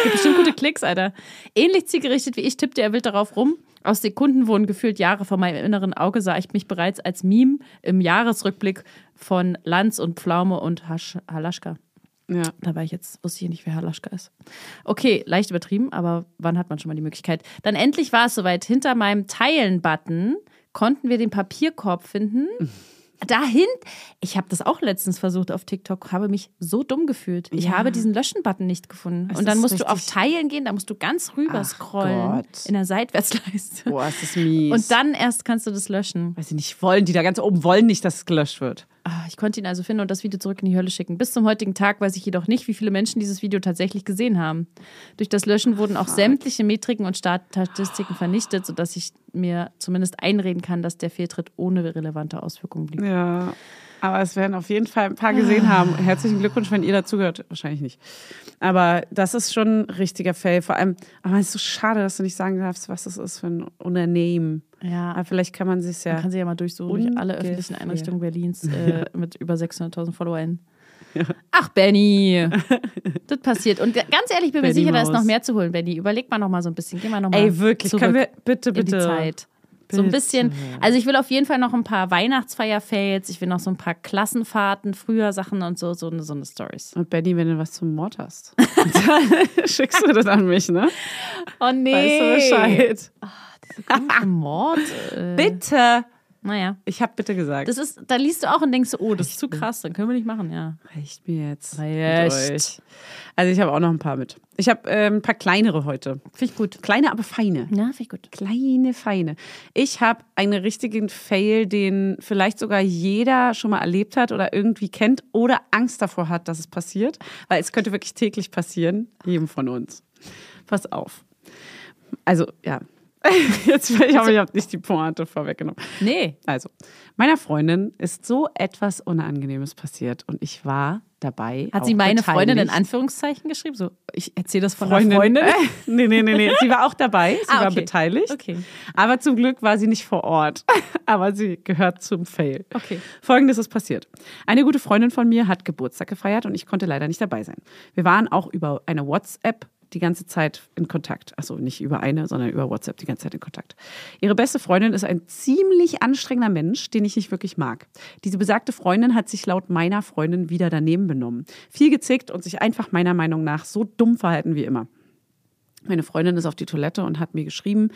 Gibt bestimmt gute Klicks, Alter. Ähnlich zielgerichtet wie ich tippte er wild darauf rum. Aus Sekunden wurden gefühlt Jahre vor meinem inneren Auge, sah ich mich bereits als Meme im Jahresrückblick von Lanz und Pflaume und Hasch Halaschka. Ja. Da war ich jetzt, wusste ich nicht, wer Halaschka ist. Okay, leicht übertrieben, aber wann hat man schon mal die Möglichkeit? Dann endlich war es soweit. Hinter meinem Teilen-Button konnten wir den Papierkorb finden. Dahin, ich habe das auch letztens versucht auf TikTok, habe mich so dumm gefühlt. Ich Ja. habe diesen Löschen-Button nicht gefunden. Es Und dann musst du auf richtig- Teilen gehen, da musst du ganz rüber Ach scrollen Gott. in der Seitwärtsleiste. Boah, ist das mies. Und dann erst kannst du das löschen. weiß ich nicht, wollen die da ganz oben wollen nicht, dass es gelöscht wird. Ah, Ich konnte ihn also finden und das Video zurück in die Hölle schicken. Bis zum heutigen Tag weiß ich jedoch nicht, wie viele Menschen dieses Video tatsächlich gesehen haben. Durch das Löschen wurden auch sämtliche Metriken und Statistiken vernichtet, sodass ich mir zumindest einreden kann, dass der Fehltritt ohne relevante Auswirkungen blieb. Ja. Aber es werden auf jeden Fall ein paar gesehen haben. Herzlichen Glückwunsch, wenn ihr dazugehört. Wahrscheinlich nicht. Aber das ist schon ein richtiger Fail. Vor allem, aber es ist so schade, dass du nicht sagen darfst, was das ist für ein Unternehmen. Ja, Aber vielleicht kann man sich ja. man kann sie ja mal durchsuchen durch alle öffentlichen Einrichtungen Berlins äh, mit über 600.000 Followern. Ach, Benny, das passiert. Und ganz ehrlich, bin mir Benny sicher, da ist Maus. noch mehr zu holen, Benny. Überleg mal noch mal so ein bisschen. Geh mal noch mal Ey, wirklich, zurück können wir bitte, in die bitte. Zeit. So ein Bitte. bisschen, also ich will auf jeden Fall noch ein paar Weihnachtsfeier-Fails, ich will noch so ein paar Klassenfahrten, früher Sachen und so, so, eine- so eine Stories. Und Benny, wenn du was zum Mord hast, schickst du das an mich, ne? Oh nee. Weißt du Bescheid? Mord? Äh, Bitte. naja. Ich habe bitte gesagt. Das ist, da liest du auch und denkst oh, das ist zu krass, dann können wir nicht machen, ja. reicht mir jetzt. Reicht. Also ich habe auch noch ein paar mit. Ich habe ähm, ein paar kleinere heute. Finde ich gut. Kleine, aber feine. Ja, finde ich gut. Kleine, feine. Ich habe einen richtigen Fail, den vielleicht sogar jeder schon mal erlebt hat oder irgendwie kennt oder Angst davor hat, dass es passiert. Weil es könnte wirklich täglich passieren, jedem von uns. Pass auf. Also, ja. Jetzt, ich hoffe, ich habe nicht die Pointe vorweggenommen. Nee. Also, meiner Freundin ist so etwas Unangenehmes passiert und ich war dabei. Hat sie meine beteiligt. Freundin in Anführungszeichen geschrieben? So, ich erzähle das von Freundin. Freundin. Nee, nee, nee, nee. Sie war auch dabei. Sie Ah, war okay. beteiligt. Okay. Aber zum Glück war sie nicht vor Ort. Aber sie gehört zum Fail. Okay. Folgendes ist passiert. Eine gute Freundin von mir hat Geburtstag gefeiert und ich konnte leider nicht dabei sein. Wir waren auch über eine WhatsApp die ganze Zeit in Kontakt. Also nicht über eine, sondern über WhatsApp die ganze Zeit in Kontakt. Ihre beste Freundin ist ein ziemlich anstrengender Mensch, den ich nicht wirklich mag. Diese besagte Freundin hat sich laut meiner Freundin wieder daneben benommen. Viel gezickt und sich einfach meiner Meinung nach so dumm verhalten wie immer. Meine Freundin ist auf die Toilette und hat mir geschrieben,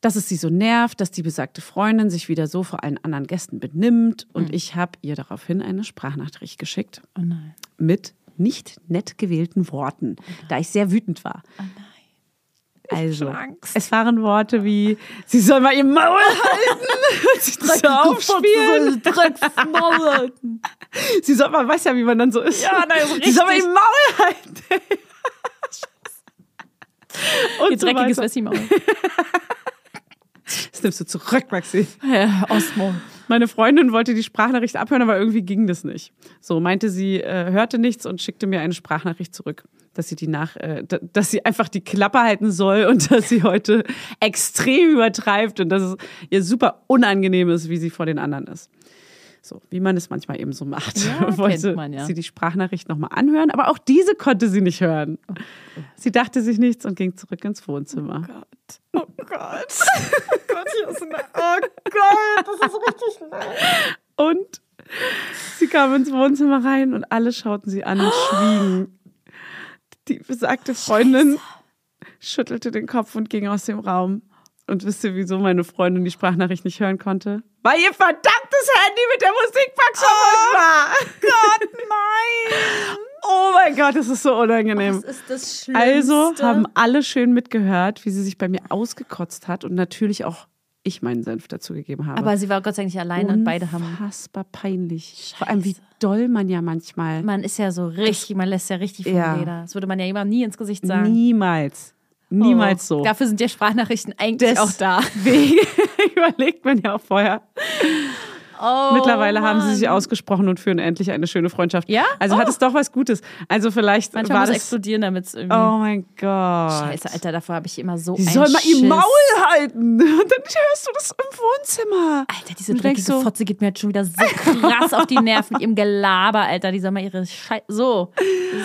dass es sie so nervt, dass die besagte Freundin sich wieder so vor allen anderen Gästen benimmt. Und ich habe ihr daraufhin eine Sprachnachricht geschickt Oh nein. mit nicht nett gewählten Worten, da ich sehr wütend war. Oh nein. Also, es waren Worte wie, sie soll mal ihr Maul halten, sie soll aufspielen, sie soll mal, weiß ja, wie man dann so ist. Ja, nein, so Sie soll mal richtig. ihr Maul halten. Und Ihr so dreckiges. Wessi-Maul. Das nimmst du zurück, Maxi. Ja, Ostmaul. Meine Freundin wollte die Sprachnachricht abhören, aber irgendwie ging das nicht. So meinte sie, äh, hörte nichts und schickte mir eine Sprachnachricht zurück, dass sie die nach, äh, dass sie einfach die Klappe halten soll und dass sie heute extrem übertreibt und dass es ihr super unangenehm ist, wie sie vor den anderen ist. So, wie man es manchmal eben so macht. Ja, wollte man, ja. sie die Sprachnachricht nochmal anhören, aber auch diese konnte sie nicht hören. Sie dachte sich nichts und ging zurück ins Wohnzimmer. Oh Gott. Oh Gott, hier ist eine. Oh Gott, das ist richtig schlimm. Und sie kam ins Wohnzimmer rein und alle schauten sie an und schwiegen. Die besagte Freundin schüttelte den Kopf und ging aus dem Raum. Und wisst ihr, wieso meine Freundin die Sprachnachricht nicht hören konnte? Weil ihr verdammtes Handy mit der Musikbox verbunden war. Gott, nein! Oh mein Gott, das ist so unangenehm. Das ist das Schlimmste. Also haben alle schön mitgehört, wie sie sich bei mir ausgekotzt hat und natürlich auch ich meinen Senf dazu gegeben habe. Aber sie war Gott sei Dank nicht alleine und beide haben. Unfassbar peinlich. Vor allem, wie doll man ja manchmal. Man ist ja so richtig, man lässt ja richtig vom Ja. Leder. Das würde man ja jemandem nie ins Gesicht sagen. Niemals. Niemals Oh. so. Dafür sind ja Sprachnachrichten eigentlich Des- auch da. Deswegen überlegt man ja auch vorher. Oh, Mittlerweile haben sie Mann. sich ausgesprochen und führen endlich eine schöne Freundschaft. Ja? Also hat es doch was Gutes. Also vielleicht Manchmal war muss das. explodieren, damit es irgendwie. Oh mein Gott. Scheiße, Alter, davor habe ich immer so einen soll mal ihr. Maul halten. Und dann hörst du das im Wohnzimmer. Alter, diese dreckige so- Fotze geht mir jetzt schon wieder so krass auf die Nerven mit ihrem Gelaber, Alter. Die soll mal ihre Scheiße. So,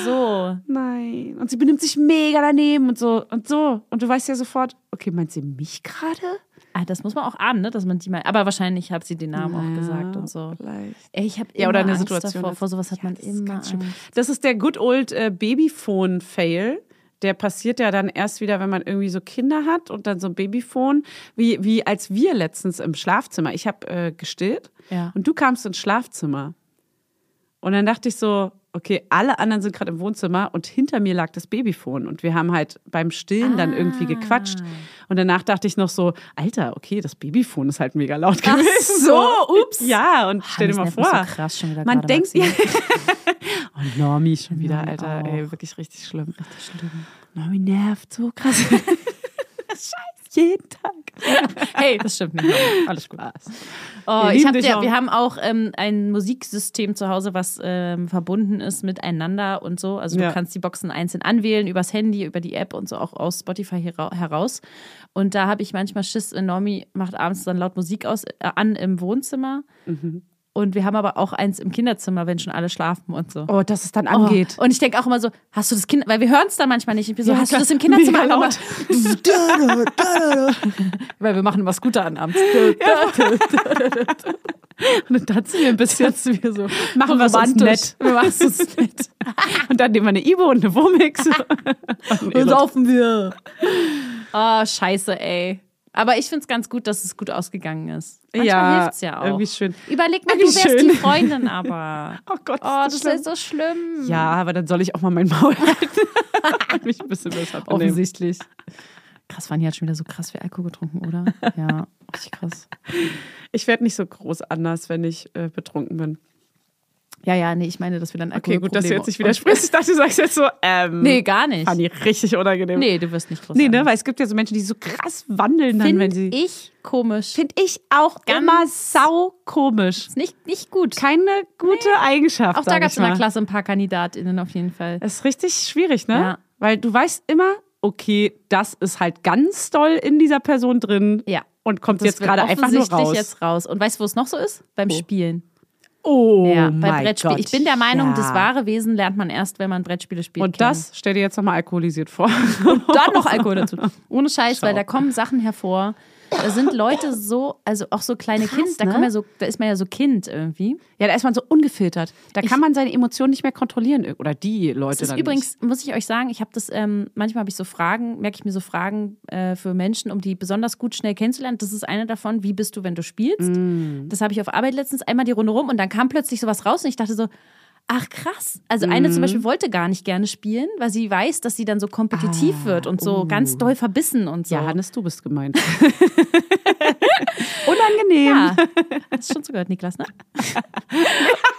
so. Nein. Und sie benimmt sich mega daneben und so und so. Und du weißt ja sofort, okay, meint sie mich gerade? Ah, das muss man auch ahnen, ne? dass man die mal. Aber wahrscheinlich hat sie den Namen auch gesagt und so. Vielleicht. Ey, ich habe Ja, oder eine Angst Situation. davor. Vor sowas hat man das ist immer. Angst. Das ist der good old äh, Babyphone-Fail. Der passiert ja dann erst wieder, wenn man irgendwie so Kinder hat und dann so ein Babyphone, wie, wie als wir letztens im Schlafzimmer. Ich habe äh, gestillt Ja. und du kamst ins Schlafzimmer. Und dann dachte ich so, okay, alle anderen sind gerade im Wohnzimmer und hinter mir lag das Babyphone und wir haben halt beim Stillen dann irgendwie gequatscht. Und danach dachte ich noch so, Alter, okay, das Babyphone ist halt mega laut Ach gewesen. so, ups. Ja, und stell dir mal vor. So krass schon wieder Man denkt, Maxi. Und Normi schon wieder, Normi Alter, auch. ey, wirklich richtig schlimm. Richtig schlimm. Normi nervt so krass. Scheiße, jeden Tag. Hey, das stimmt nicht. Alles gut. Oh, Wir ich hab, auch. wir haben auch ähm, ein Musiksystem zu Hause, was ähm, verbunden ist miteinander und so. Also du Ja. kannst die Boxen einzeln anwählen, übers Handy, über die App und so auch aus Spotify hera heraus. Und da habe ich manchmal Schiss, äh, Normi macht abends dann laut Musik aus, äh, an im Wohnzimmer. Mhm. Und wir haben aber auch eins im Kinderzimmer, wenn schon alle schlafen und so. Oh, dass es dann Oh, angeht. Und ich denke auch immer so, hast du das Kind, weil wir hören es dann manchmal nicht. Ich bin so, Ja, hast du das im Kinderzimmer Mega laut? weil wir machen immer Scooter an abends. Und dann tanzen wir ein bisschen. wir so Machen wir es nett. Wir machen es nett. Und dann nehmen wir eine Ibo und eine Womix. Und Und saufen wir. Oh, scheiße, ey. Aber ich finde es ganz gut, dass es gut ausgegangen ist. Manchmal Ja, hilft's ja auch. irgendwie schön. Überleg mal, Irgendwie du wärst schön. die Freundin aber. Oh Gott, Oh, ist das das ist so schlimm. Ja, aber dann soll ich auch mal mein Maul halten. und mich ein bisschen besser offensichtlich. Krass, Fanny hat schon wieder so krass viel Alkohol getrunken, oder? Ja, richtig krass. Ich werde nicht so groß anders, wenn ich äh, betrunken bin. Ja, ja, nee, ich meine, dass wir dann Okay, gut, dass du jetzt nicht widersprichst. Ich dachte, du sagst jetzt so, ähm, Nee, gar nicht. Fanny, richtig unangenehm. Nee, du wirst nicht groß Nee, ne? Weil es gibt ja so Menschen, die so krass wandeln dann, wenn Finde sie. ich komisch. Finde ich auch Ganz- immer sau komisch. Ist nicht, nicht gut. Keine gute Eigenschaft. Auch da gab es ich in der. Klasse ein paar KandidatInnen auf jeden Fall. Das ist richtig schwierig, ne? Ja. Weil du weißt immer, okay, das ist halt ganz doll in dieser Person drin. Ja. Und kommt Das jetzt gerade einfach nur raus. jetzt raus. Und weißt du, wo es noch so ist? Beim Spielen. Oh, Ja, mein bei Brettspielen. Gott. Ich bin der Meinung, ja. das wahre Wesen lernt man erst, wenn man Brettspiele spielt. Und das, stell dir jetzt nochmal alkoholisiert vor. dann noch Alkohol dazu. Ohne Scheiß, Schau. weil da kommen Sachen hervor. Da sind Leute so, also auch so kleine Krass, Kinder, da, ne? ja so, da ist man ja so Kind irgendwie. Ja, da ist man so ungefiltert. Da kann man seine Emotionen nicht mehr kontrollieren. Oder die Leute Das ist übrigens, muss ich euch sagen, ich habe das, ähm, manchmal habe ich so Fragen, merke ich mir so Fragen äh, für Menschen, um die besonders gut schnell kennenzulernen. Das ist eine davon, wie bist du, wenn du spielst? Mm. Das habe ich auf Arbeit letztens einmal die Runde rum und dann kam plötzlich sowas raus und ich dachte so, ach krass. Also eine Mm. zum Beispiel wollte gar nicht gerne spielen, weil sie weiß, dass sie dann so kompetitiv Ah, wird und so oh. ganz doll verbissen und so. Ja, Hannes, du bist gemeint. Unangenehm. Ja, hast du schon zugehört, Niklas, ne?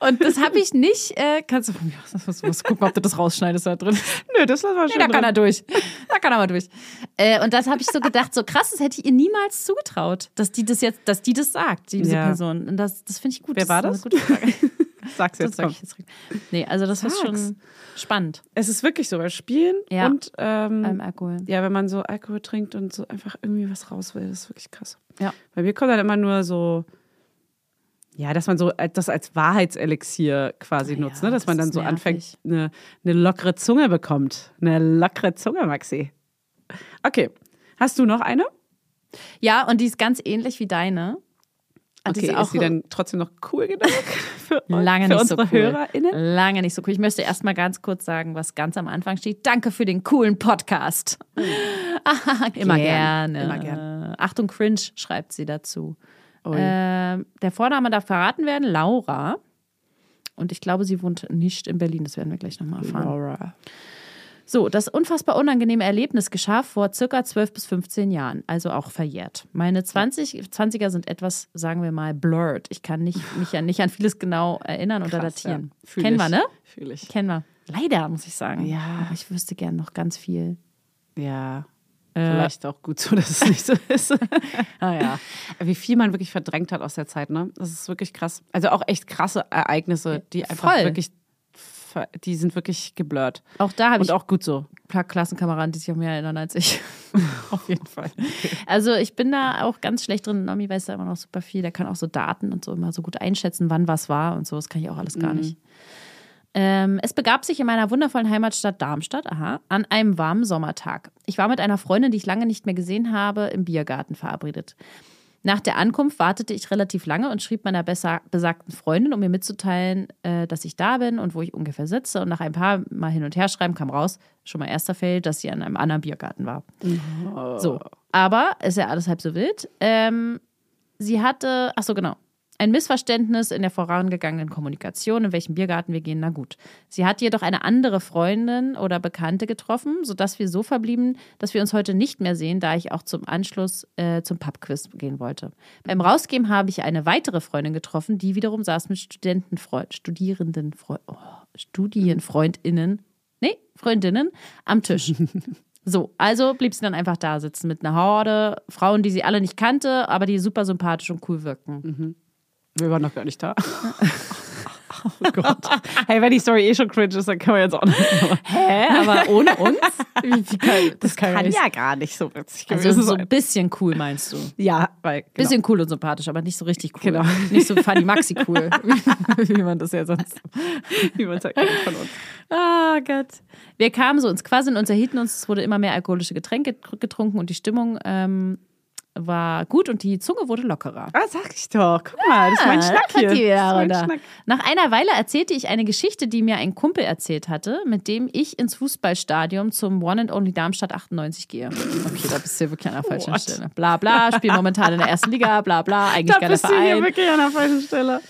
Und das habe ich nicht. Äh, kannst du von mir aus was gucken, ob du das rausschneidest da drin? Nö, das lassen wir Nee, schon da kann drin. er durch. Da kann er mal durch. Äh, und das habe ich so gedacht, so krass, das hätte ich ihr niemals zugetraut, dass die das jetzt, dass die das sagt, diese Ja. Person. Und das, das finde ich gut. Wer war das? das? Gute Frage. Sag's Das jetzt. sag Komm. ich jetzt. Nee, also das ist schon spannend Es ist wirklich so, bei Spielen Ja. und ähm, beim Alkohol. ja, wenn man so Alkohol trinkt und so einfach irgendwie was raus will, das ist wirklich krass. Ja. Bei mir kommt dann immer nur so, ja, dass man so das als Wahrheitselixier quasi Ja, nutzt, ne? dass das man dann so nervig. anfängt, eine, eine lockere Zunge bekommt. Eine lockere Zunge, Maxi. Okay. Hast du noch eine? Ja, und die ist ganz ähnlich wie deine. Und die Okay, ist auch ist sie dann trotzdem noch cool genug für, lange für nicht so unsere cool. HörerInnen? Lange nicht so cool. Ich möchte erst mal ganz kurz sagen, was ganz am Anfang steht. Danke für den coolen Podcast. Ah, Immer gerne. gern. Immer gern. Achtung, cringe, schreibt sie dazu. Ähm, der Vorname darf verraten werden, Laura. Und ich glaube, sie wohnt nicht in Berlin. Das werden wir gleich nochmal erfahren. Laura. So, das unfassbar unangenehme Erlebnis geschah vor circa 12 bis 15 Jahren, also auch verjährt. Meine 20, 20er sind etwas, sagen wir mal, blurred. Ich kann nicht, mich ja nicht an vieles genau erinnern oder Krass, datieren. ja. Kennen wir, ne? Fühl ich. Kennen wir. Leider, muss ich sagen. Ja. Aber ich wüsste gern noch ganz viel. Ja. Äh. Vielleicht auch gut so, dass es nicht so ist. Ah ja. Wie viel man wirklich verdrängt hat aus der Zeit, ne? Das ist wirklich krass. Also auch echt krasse Ereignisse, die einfach Voll. wirklich, die sind wirklich geblurrt. Auch da habe Und ich auch gut so. Klassenkameraden, die sich auch mehr erinnern als ich. Auf jeden Fall. Also ich bin da auch ganz schlecht drin. Nomi weiß da immer noch super viel. Der kann auch so Daten und so immer so gut einschätzen, wann was war und so. Das kann ich auch alles gar nicht. Ähm, es begab sich in meiner wundervollen Heimatstadt Darmstadt, aha, an einem warmen Sommertag. Ich war mit einer Freundin, die ich lange nicht mehr gesehen habe, im Biergarten verabredet. Nach der Ankunft wartete ich relativ lange und schrieb meiner besa- besagten Freundin, um mir mitzuteilen, äh, dass ich da bin und wo ich ungefähr sitze. Und nach ein paar Mal hin und her schreiben kam raus, schon mal erster Fail, dass sie an einem anderen Biergarten war. So, aber ist ja alles halb so wild. Ähm, sie hatte, ach so genau, ein Missverständnis in der vorangegangenen Kommunikation, in welchem Biergarten wir gehen, na gut. Sie hat jedoch eine andere Freundin oder Bekannte getroffen, sodass wir so verblieben, dass wir uns heute nicht mehr sehen, da ich auch zum Anschluss äh, zum Pubquiz gehen wollte. Beim Rausgehen habe ich eine weitere Freundin getroffen, die wiederum saß mit Studentenfreund, Studierenden, oh, Studienfreundinnen, nee, Freundinnen am Tisch. So, also blieb sie dann einfach da sitzen mit einer Horde Frauen, die sie alle nicht kannte, aber die super sympathisch und cool wirkten. Wir waren noch gar nicht da. Oh Gott. Hey, wenn die Story eh schon cringe ist, dann können wir jetzt auch noch. Hä? Aber ohne uns? Wie, wie kann, das kann, Kann ja nicht. gar nicht so witzig Also gewesen so sein. ein bisschen cool meinst du? Ja, weil. Genau. Bisschen cool und sympathisch, aber nicht so richtig cool. Genau. Nicht so funny maxi cool, wie man das ja sonst. wie man es halt kennt von uns. Ah Gott. Wir kamen so ins Quasseln, unterhielten uns, es wurde immer mehr alkoholische Getränke getrunken und die Stimmung ähm, war gut und die Zunge wurde lockerer. Ah, sag ich doch. Guck mal, das ist mein Ah, Schnack hier. die wieder das ist mein. Schnack. Nach einer Weile erzählte ich eine Geschichte, die mir ein Kumpel erzählt hatte, mit dem ich ins Fußballstadion zum One and Only Darmstadt 98 gehe. Okay, da bist du ja wirklich an der falschen What? Stelle. Bla bla, spiel momentan in der ersten Liga, bla bla, eigentlich Da geiler bist du hier Verein. wirklich an der falschen Stelle.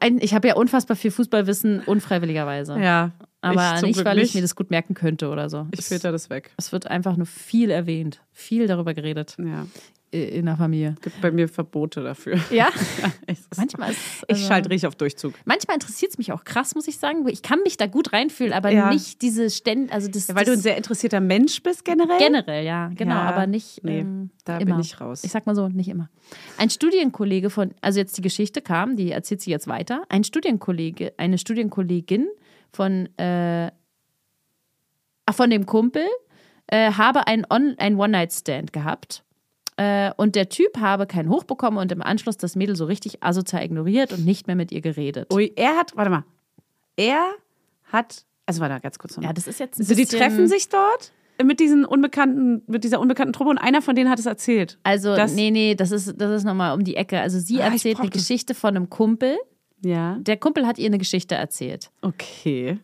Ein, ich habe ja unfassbar viel Fußballwissen, unfreiwilligerweise. Ja. Aber ich nicht, Glück weil ich mir das gut merken könnte oder so. Ich es, filter das weg. es wird einfach nur viel erwähnt, viel darüber geredet Ja. in der Familie. Gibt bei mir Verbote dafür. Ja, Es ist- manchmal ist. Ich also- schalte richtig auf Durchzug. Manchmal interessiert es mich auch krass, muss ich sagen. Ich kann mich da gut reinfühlen, aber Ja. nicht diese Stände, also das, Weil du ein das sehr interessierter Mensch bist generell. generell, ja, genau, Ja, aber nicht nee, ähm, da immer. bin ich raus. Ich sag mal so, nicht immer. Ein Studienkollege von, also jetzt die Geschichte kam, die erzählt sie jetzt weiter. Ein Studienkollege, eine Studienkollegin von, äh, ach, von dem Kumpel äh, habe einen, On einen One-Night-Stand gehabt. Äh, und der Typ habe keinen Hoch bekommen und im Anschluss das Mädel so richtig asozial ignoriert und nicht mehr mit ihr geredet. Ui, er hat, warte mal. Er hat, also warte mal ganz kurz noch. Ja, das ist jetzt ein also die treffen sich dort mit diesen unbekannten, mit dieser unbekannten Truppe und einer von denen hat es erzählt. Also, nee, nee, das ist, das ist nochmal um die Ecke. Also, sie Ah, erzählt eine. Geschichte von einem Kumpel. Ja. Der Kumpel hat ihr eine Geschichte erzählt. Okay.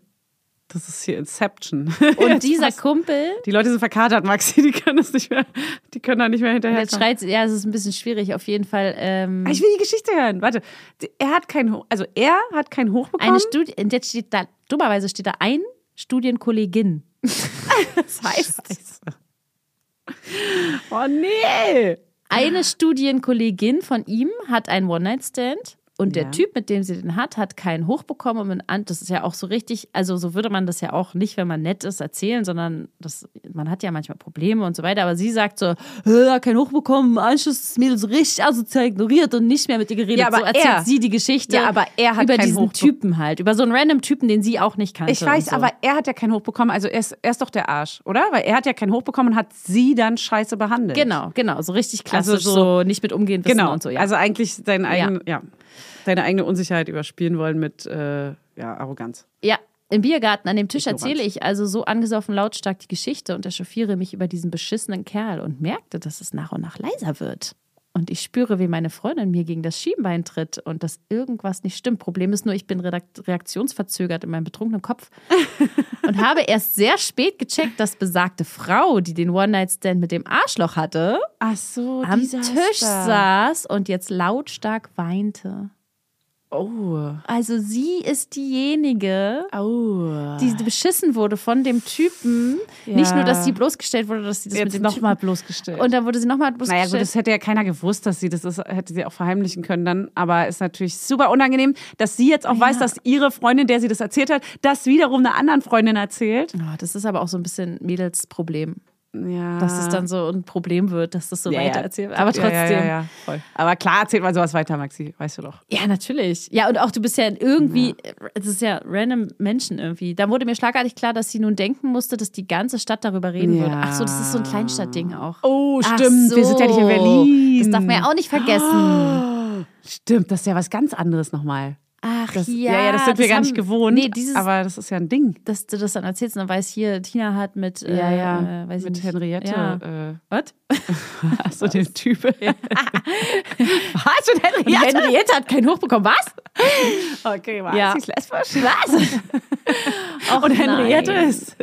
Das ist hier Inception. Und dieser Kumpel, Die Leute sind verkatert, Maxi, die können das nicht mehr, die können da nicht mehr hinterher. jetzt schreit ja, es ist ein bisschen schwierig, auf jeden Fall. Ähm, Ich will die Geschichte hören. Warte. Er hat kein Hoch, also er hat kein Hoch bekommen. eine Studie, und jetzt steht da, dummerweise steht da ein Studienkollegin. das heißt, Scheiße. Oh nee. eine Studienkollegin von ihm hat einen One-Night-Stand. Und der Ja. Typ, mit dem sie den hat, hat keinen Hoch bekommen. Und das ist ja auch so richtig, also so würde man das ja auch nicht, wenn man nett ist, erzählen, sondern das, man hat ja manchmal Probleme und so weiter. Aber sie sagt so, "Hä, kein Hoch bekommen, Anschluss ist Mädel so richtig asozial ignoriert und nicht mehr mit ihr geredet. Ja, aber so erzählt er- sie die Geschichte Ja, aber er hat über keinen diesen Hoch Typen halt, über so einen random Typen, den sie auch nicht kannte. Ich weiß, so. aber er hat ja kein Hoch bekommen. Also er ist, er ist doch der Arsch, oder? Weil er hat ja kein Hoch bekommen und hat sie dann scheiße behandelt. Genau, genau, so richtig klassisch, Also so, so- nicht mit umgehen wissen Genau. und so. Ja. Also eigentlich deine eigene, ja. Deine eigene Unsicherheit überspielen wollen mit äh, ja, Arroganz. Ja, im Biergarten an dem Tisch erzähle ich also so angesoffen lautstark die Geschichte und echauffiere mich über diesen beschissenen Kerl und merkte, dass es nach und nach leiser wird. und ich spüre, wie meine Freundin mir gegen das Schienbein tritt und dass irgendwas nicht stimmt. Problem ist nur, ich bin reaktionsverzögert in meinem betrunkenen Kopf und habe erst sehr spät gecheckt, dass besagte Frau, die den One-Night-Stand mit dem Arschloch hatte, Ach so, am Tisch saß und jetzt lautstark weinte. Oh. Also sie ist diejenige, Oh. die beschissen wurde von dem Typen. Ja. Nicht nur, dass sie bloßgestellt wurde, dass sie das Jetzt mit dem nochmal bloßgestellt. Und dann wurde sie nochmal naja, bloßgestellt. gut, das hätte ja keiner gewusst, dass sie das ist, hätte sie auch verheimlichen können dann. Aber ist natürlich super unangenehm, dass sie jetzt auch weiß, dass ihre Freundin, der sie das erzählt hat, das wiederum einer anderen Freundin erzählt. Oh, das ist aber auch so ein bisschen Mädelsproblem, Ja. dass es dann so ein Problem wird, dass das so ja, weiter erzählt wird. Aber trotzdem. Ja, ja, voll. Aber klar, erzählt mal sowas weiter, Maxi. Weißt du doch. Ja, natürlich. Ja, und auch du bist ja irgendwie, es ist ja random Menschen irgendwie. Da wurde mir schlagartig klar, dass sie nun denken musste, dass die ganze Stadt darüber reden würde. Ach so, das ist so ein Kleinstadtding auch. Oh, stimmt. Wir sind ja nicht in so. Berlin. Das darf man ja auch nicht vergessen. Stimmt, das ist ja was ganz anderes nochmal. Ach Das, ja. ja, ja, das sind wir gar haben- nicht gewohnt. Nee, dieses, aber das ist ja ein Ding. dass du das dann erzählst und dann weiß hier, Tina hat mit, äh, äh, weiß ich mit nicht. Henriette. Ja. Äh, Was? Achso, den Typ. Was mit Und Henriette hat keinen Hoch bekommen. Was? Okay, was? Ja. Sie ist lesbisch? Was? Och, Und Henriette nein. ist.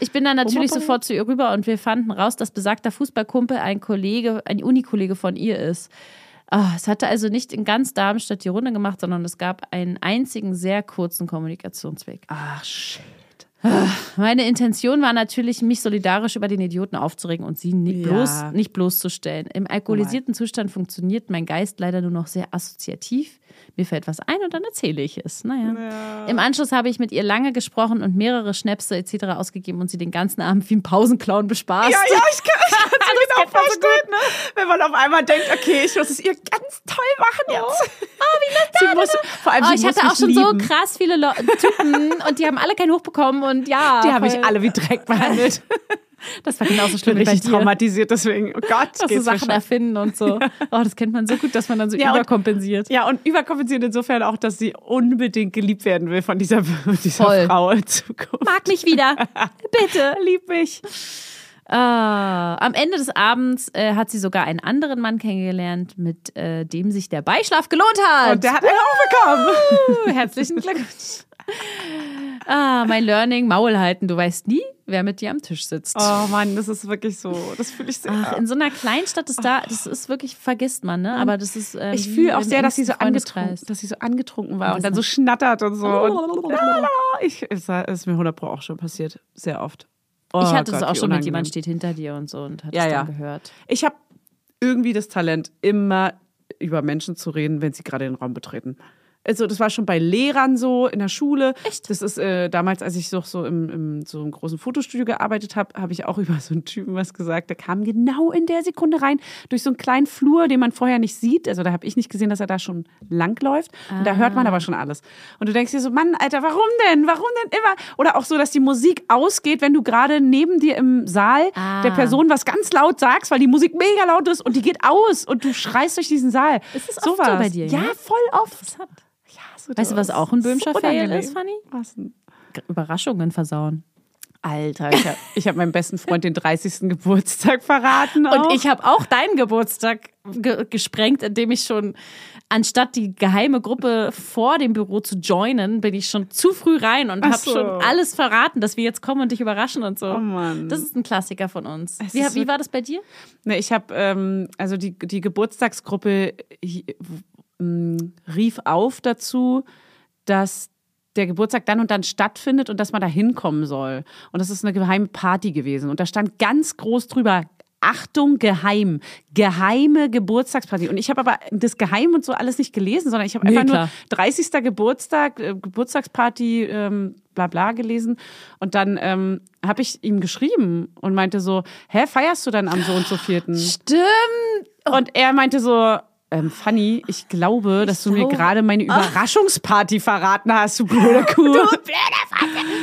Ich bin dann natürlich Oma- sofort zu ihr rüber und wir fanden raus, dass besagter Fußballkumpel ein Kollege, ein Unikollege von ihr ist. Ah, es hatte also nicht in ganz Darmstadt die Runde gemacht, sondern es gab einen einzigen sehr kurzen Kommunikationsweg. Ach, shit. Meine Intention war natürlich, mich solidarisch über den Idioten aufzuregen und sie nicht, Ja. bloß, nicht bloßzustellen. Im alkoholisierten Zustand funktioniert mein Geist leider nur noch sehr assoziativ. Mir fällt was ein und dann erzähle ich es. Naja. Im Anschluss habe ich mit ihr lange gesprochen und mehrere Schnäpse etc. ausgegeben und sie den ganzen Abend wie ein Pausenclown bespaßt. Ja, ja, ich kann, ich kann es genau vorstellen. Wenn man auf einmal denkt, okay, ich muss es ihr ganz toll machen jetzt. Ah, wie nett sie muss, Vor allem, Oh, ich hatte auch schon so lieben. krass viele Le Typen und die haben alle keinen Hoch bekommen und ja. Die habe ich alle wie Dreck behandelt. Das war genauso schlimm wie bei dir. traumatisiert, deswegen, oh Gott, Dass so Sachen erfinden und so. Oh, das kennt man so gut, dass man dann so Ja, und- überkompensiert. Ja, und überkompensiert insofern auch, dass sie unbedingt geliebt werden will von dieser, dieser Voll. Frau in Zukunft. Mag mich wieder. Bitte. Lieb mich. Ah, am Ende des Abends äh, hat sie sogar einen anderen Mann kennengelernt, mit äh, dem sich der Beischlaf gelohnt hat. Und der hat einen auch bekommen. Herzlichen Glückwunsch. ah, mein Learning, Maul halten. Du weißt nie, wer mit dir am Tisch sitzt. Oh Mann, das ist wirklich so. Das fühle ich sehr. Ach, in so einer Kleinstadt ist da, das ist wirklich, vergisst man, ne? Aber das ist. ähm, ich fühle auch sehr, dass sie so angetrunken, dass sie so angetrunken war das und dann so schnattert und so. Und, ich, es ist mir 100 Pro auch schon passiert. Sehr oft. Oh Ich hatte es auch schon mit jemand steht hinter dir und so und hat Ja, es ja. dann gehört. Ich habe irgendwie das Talent, immer über Menschen zu reden, wenn sie gerade den Raum betreten. Also das war schon bei Lehrern so in der Schule. Echt? Das ist äh, damals, als ich so, so im, im so einem großen Fotostudio gearbeitet habe, habe ich auch über so einen Typen was gesagt. Der kam genau in der Sekunde rein durch so einen kleinen Flur, den man vorher nicht sieht. Also da habe ich nicht gesehen, dass er da schon lang läuft. Und da hört man aber schon alles. Und du denkst dir so, Mann, Alter, warum denn? Warum denn immer? Oder auch so, dass die Musik ausgeht, wenn du gerade neben dir im Saal Ah. der Person was ganz laut sagst, weil die Musik mega laut ist und die geht aus und du schreist durch diesen Saal. Ist das oft so bei dir, Ja, ja? voll oft. Interessant. Ja, so Weißt du, was das auch ein Böhmischer so Fail ist, Fanny? Was denn? Überraschungen versauen. Alter, ich habe ich hab meinem besten Freund den 30. Geburtstag verraten. Auch. Und ich habe auch deinen Geburtstag ge gesprengt, indem ich schon, anstatt die geheime Gruppe vor dem Büro zu joinen, bin ich schon zu früh rein und habe so. schon alles verraten, dass wir jetzt kommen und dich überraschen und so. Oh Mann. Das ist ein Klassiker von uns. Wie, wie war das bei dir? Ne, ich habe, ähm, also die, die Geburtstagsgruppe hi- m, rief auf dazu, dass der Geburtstag dann und dann stattfindet und dass man da hinkommen soll. Und das ist eine geheime Party gewesen. Und da stand ganz groß drüber, Achtung, geheim. Geheime Geburtstagsparty. Und ich habe aber das Geheim und so alles nicht gelesen, sondern ich habe Nee, einfach klar. nur 30. Geburtstag, äh, Geburtstagsparty, ähm, bla bla gelesen. Und dann ähm, habe ich ihm geschrieben und meinte so, hä, feierst du dann am so und so vierten? Stimmt. Und er meinte so, ähm, Fanny, ich glaube, dass du mir gerade meine Überraschungsparty verraten hast, du blöde Kuh.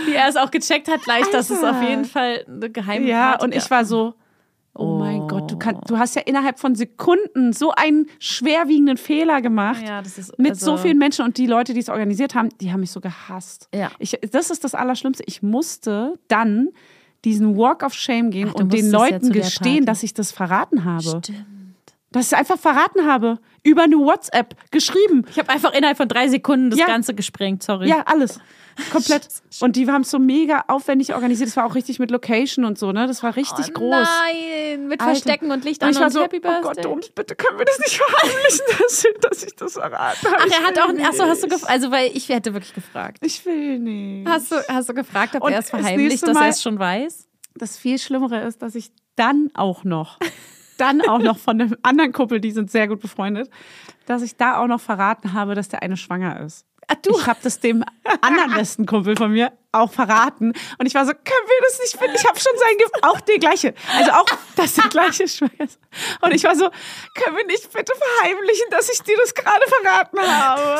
Wie er es auch gecheckt hat, gleich, dass es auf jeden Fall eine geheime ja, Party und ich war so, oh, mein Gott, du, kann, du hast ja innerhalb von Sekunden so einen schwerwiegenden Fehler gemacht. Ja, das ist- mit also- so vielen Menschen und die Leute, die es organisiert haben, die haben mich so gehasst. Ja. Ich, das ist das Allerschlimmste. Ich musste dann diesen Walk of Shame gehen Ach, du und den ja Leuten der gestehen, dass ich das verraten habe. Stimmt. Dass ich es einfach verraten habe. Über eine WhatsApp geschrieben. Ich habe einfach innerhalb von drei Sekunden das Ja. Ganze gesprengt, sorry. Ja, alles. Komplett. Und die haben es so mega aufwendig organisiert. Das war auch richtig mit Location und so, ne? Das war richtig oh, groß. Nein, mit Alter. Verstecken und Licht Und an ich und, war so, Happy oh Birthday. Gott, Doms, bitte können wir das nicht verheimlichen, dass, dass ich das verraten habe. Ach, er hat auch, ach so, hast du gefragt, also weil ich hätte wirklich gefragt. Ich will nicht. Hast du, hast du gefragt, ob Und er es verheimlicht, dass er es schon weiß? Das viel Schlimmere ist, dass ich dann auch noch, dann auch noch von einem anderen Kuppel, die sind sehr gut befreundet, dass ich da auch noch verraten habe, dass der eine schwanger ist. Ach, du. Ich habe das dem anderen besten Kumpel von mir auch verraten. Und ich war so, können wir das nicht finden? Ich habe schon sein, Ge auch der gleiche. Also auch, dass der gleiche schwanger ist. Und ich war so, können wir nicht bitte verheimlichen, dass ich dir das gerade verraten habe?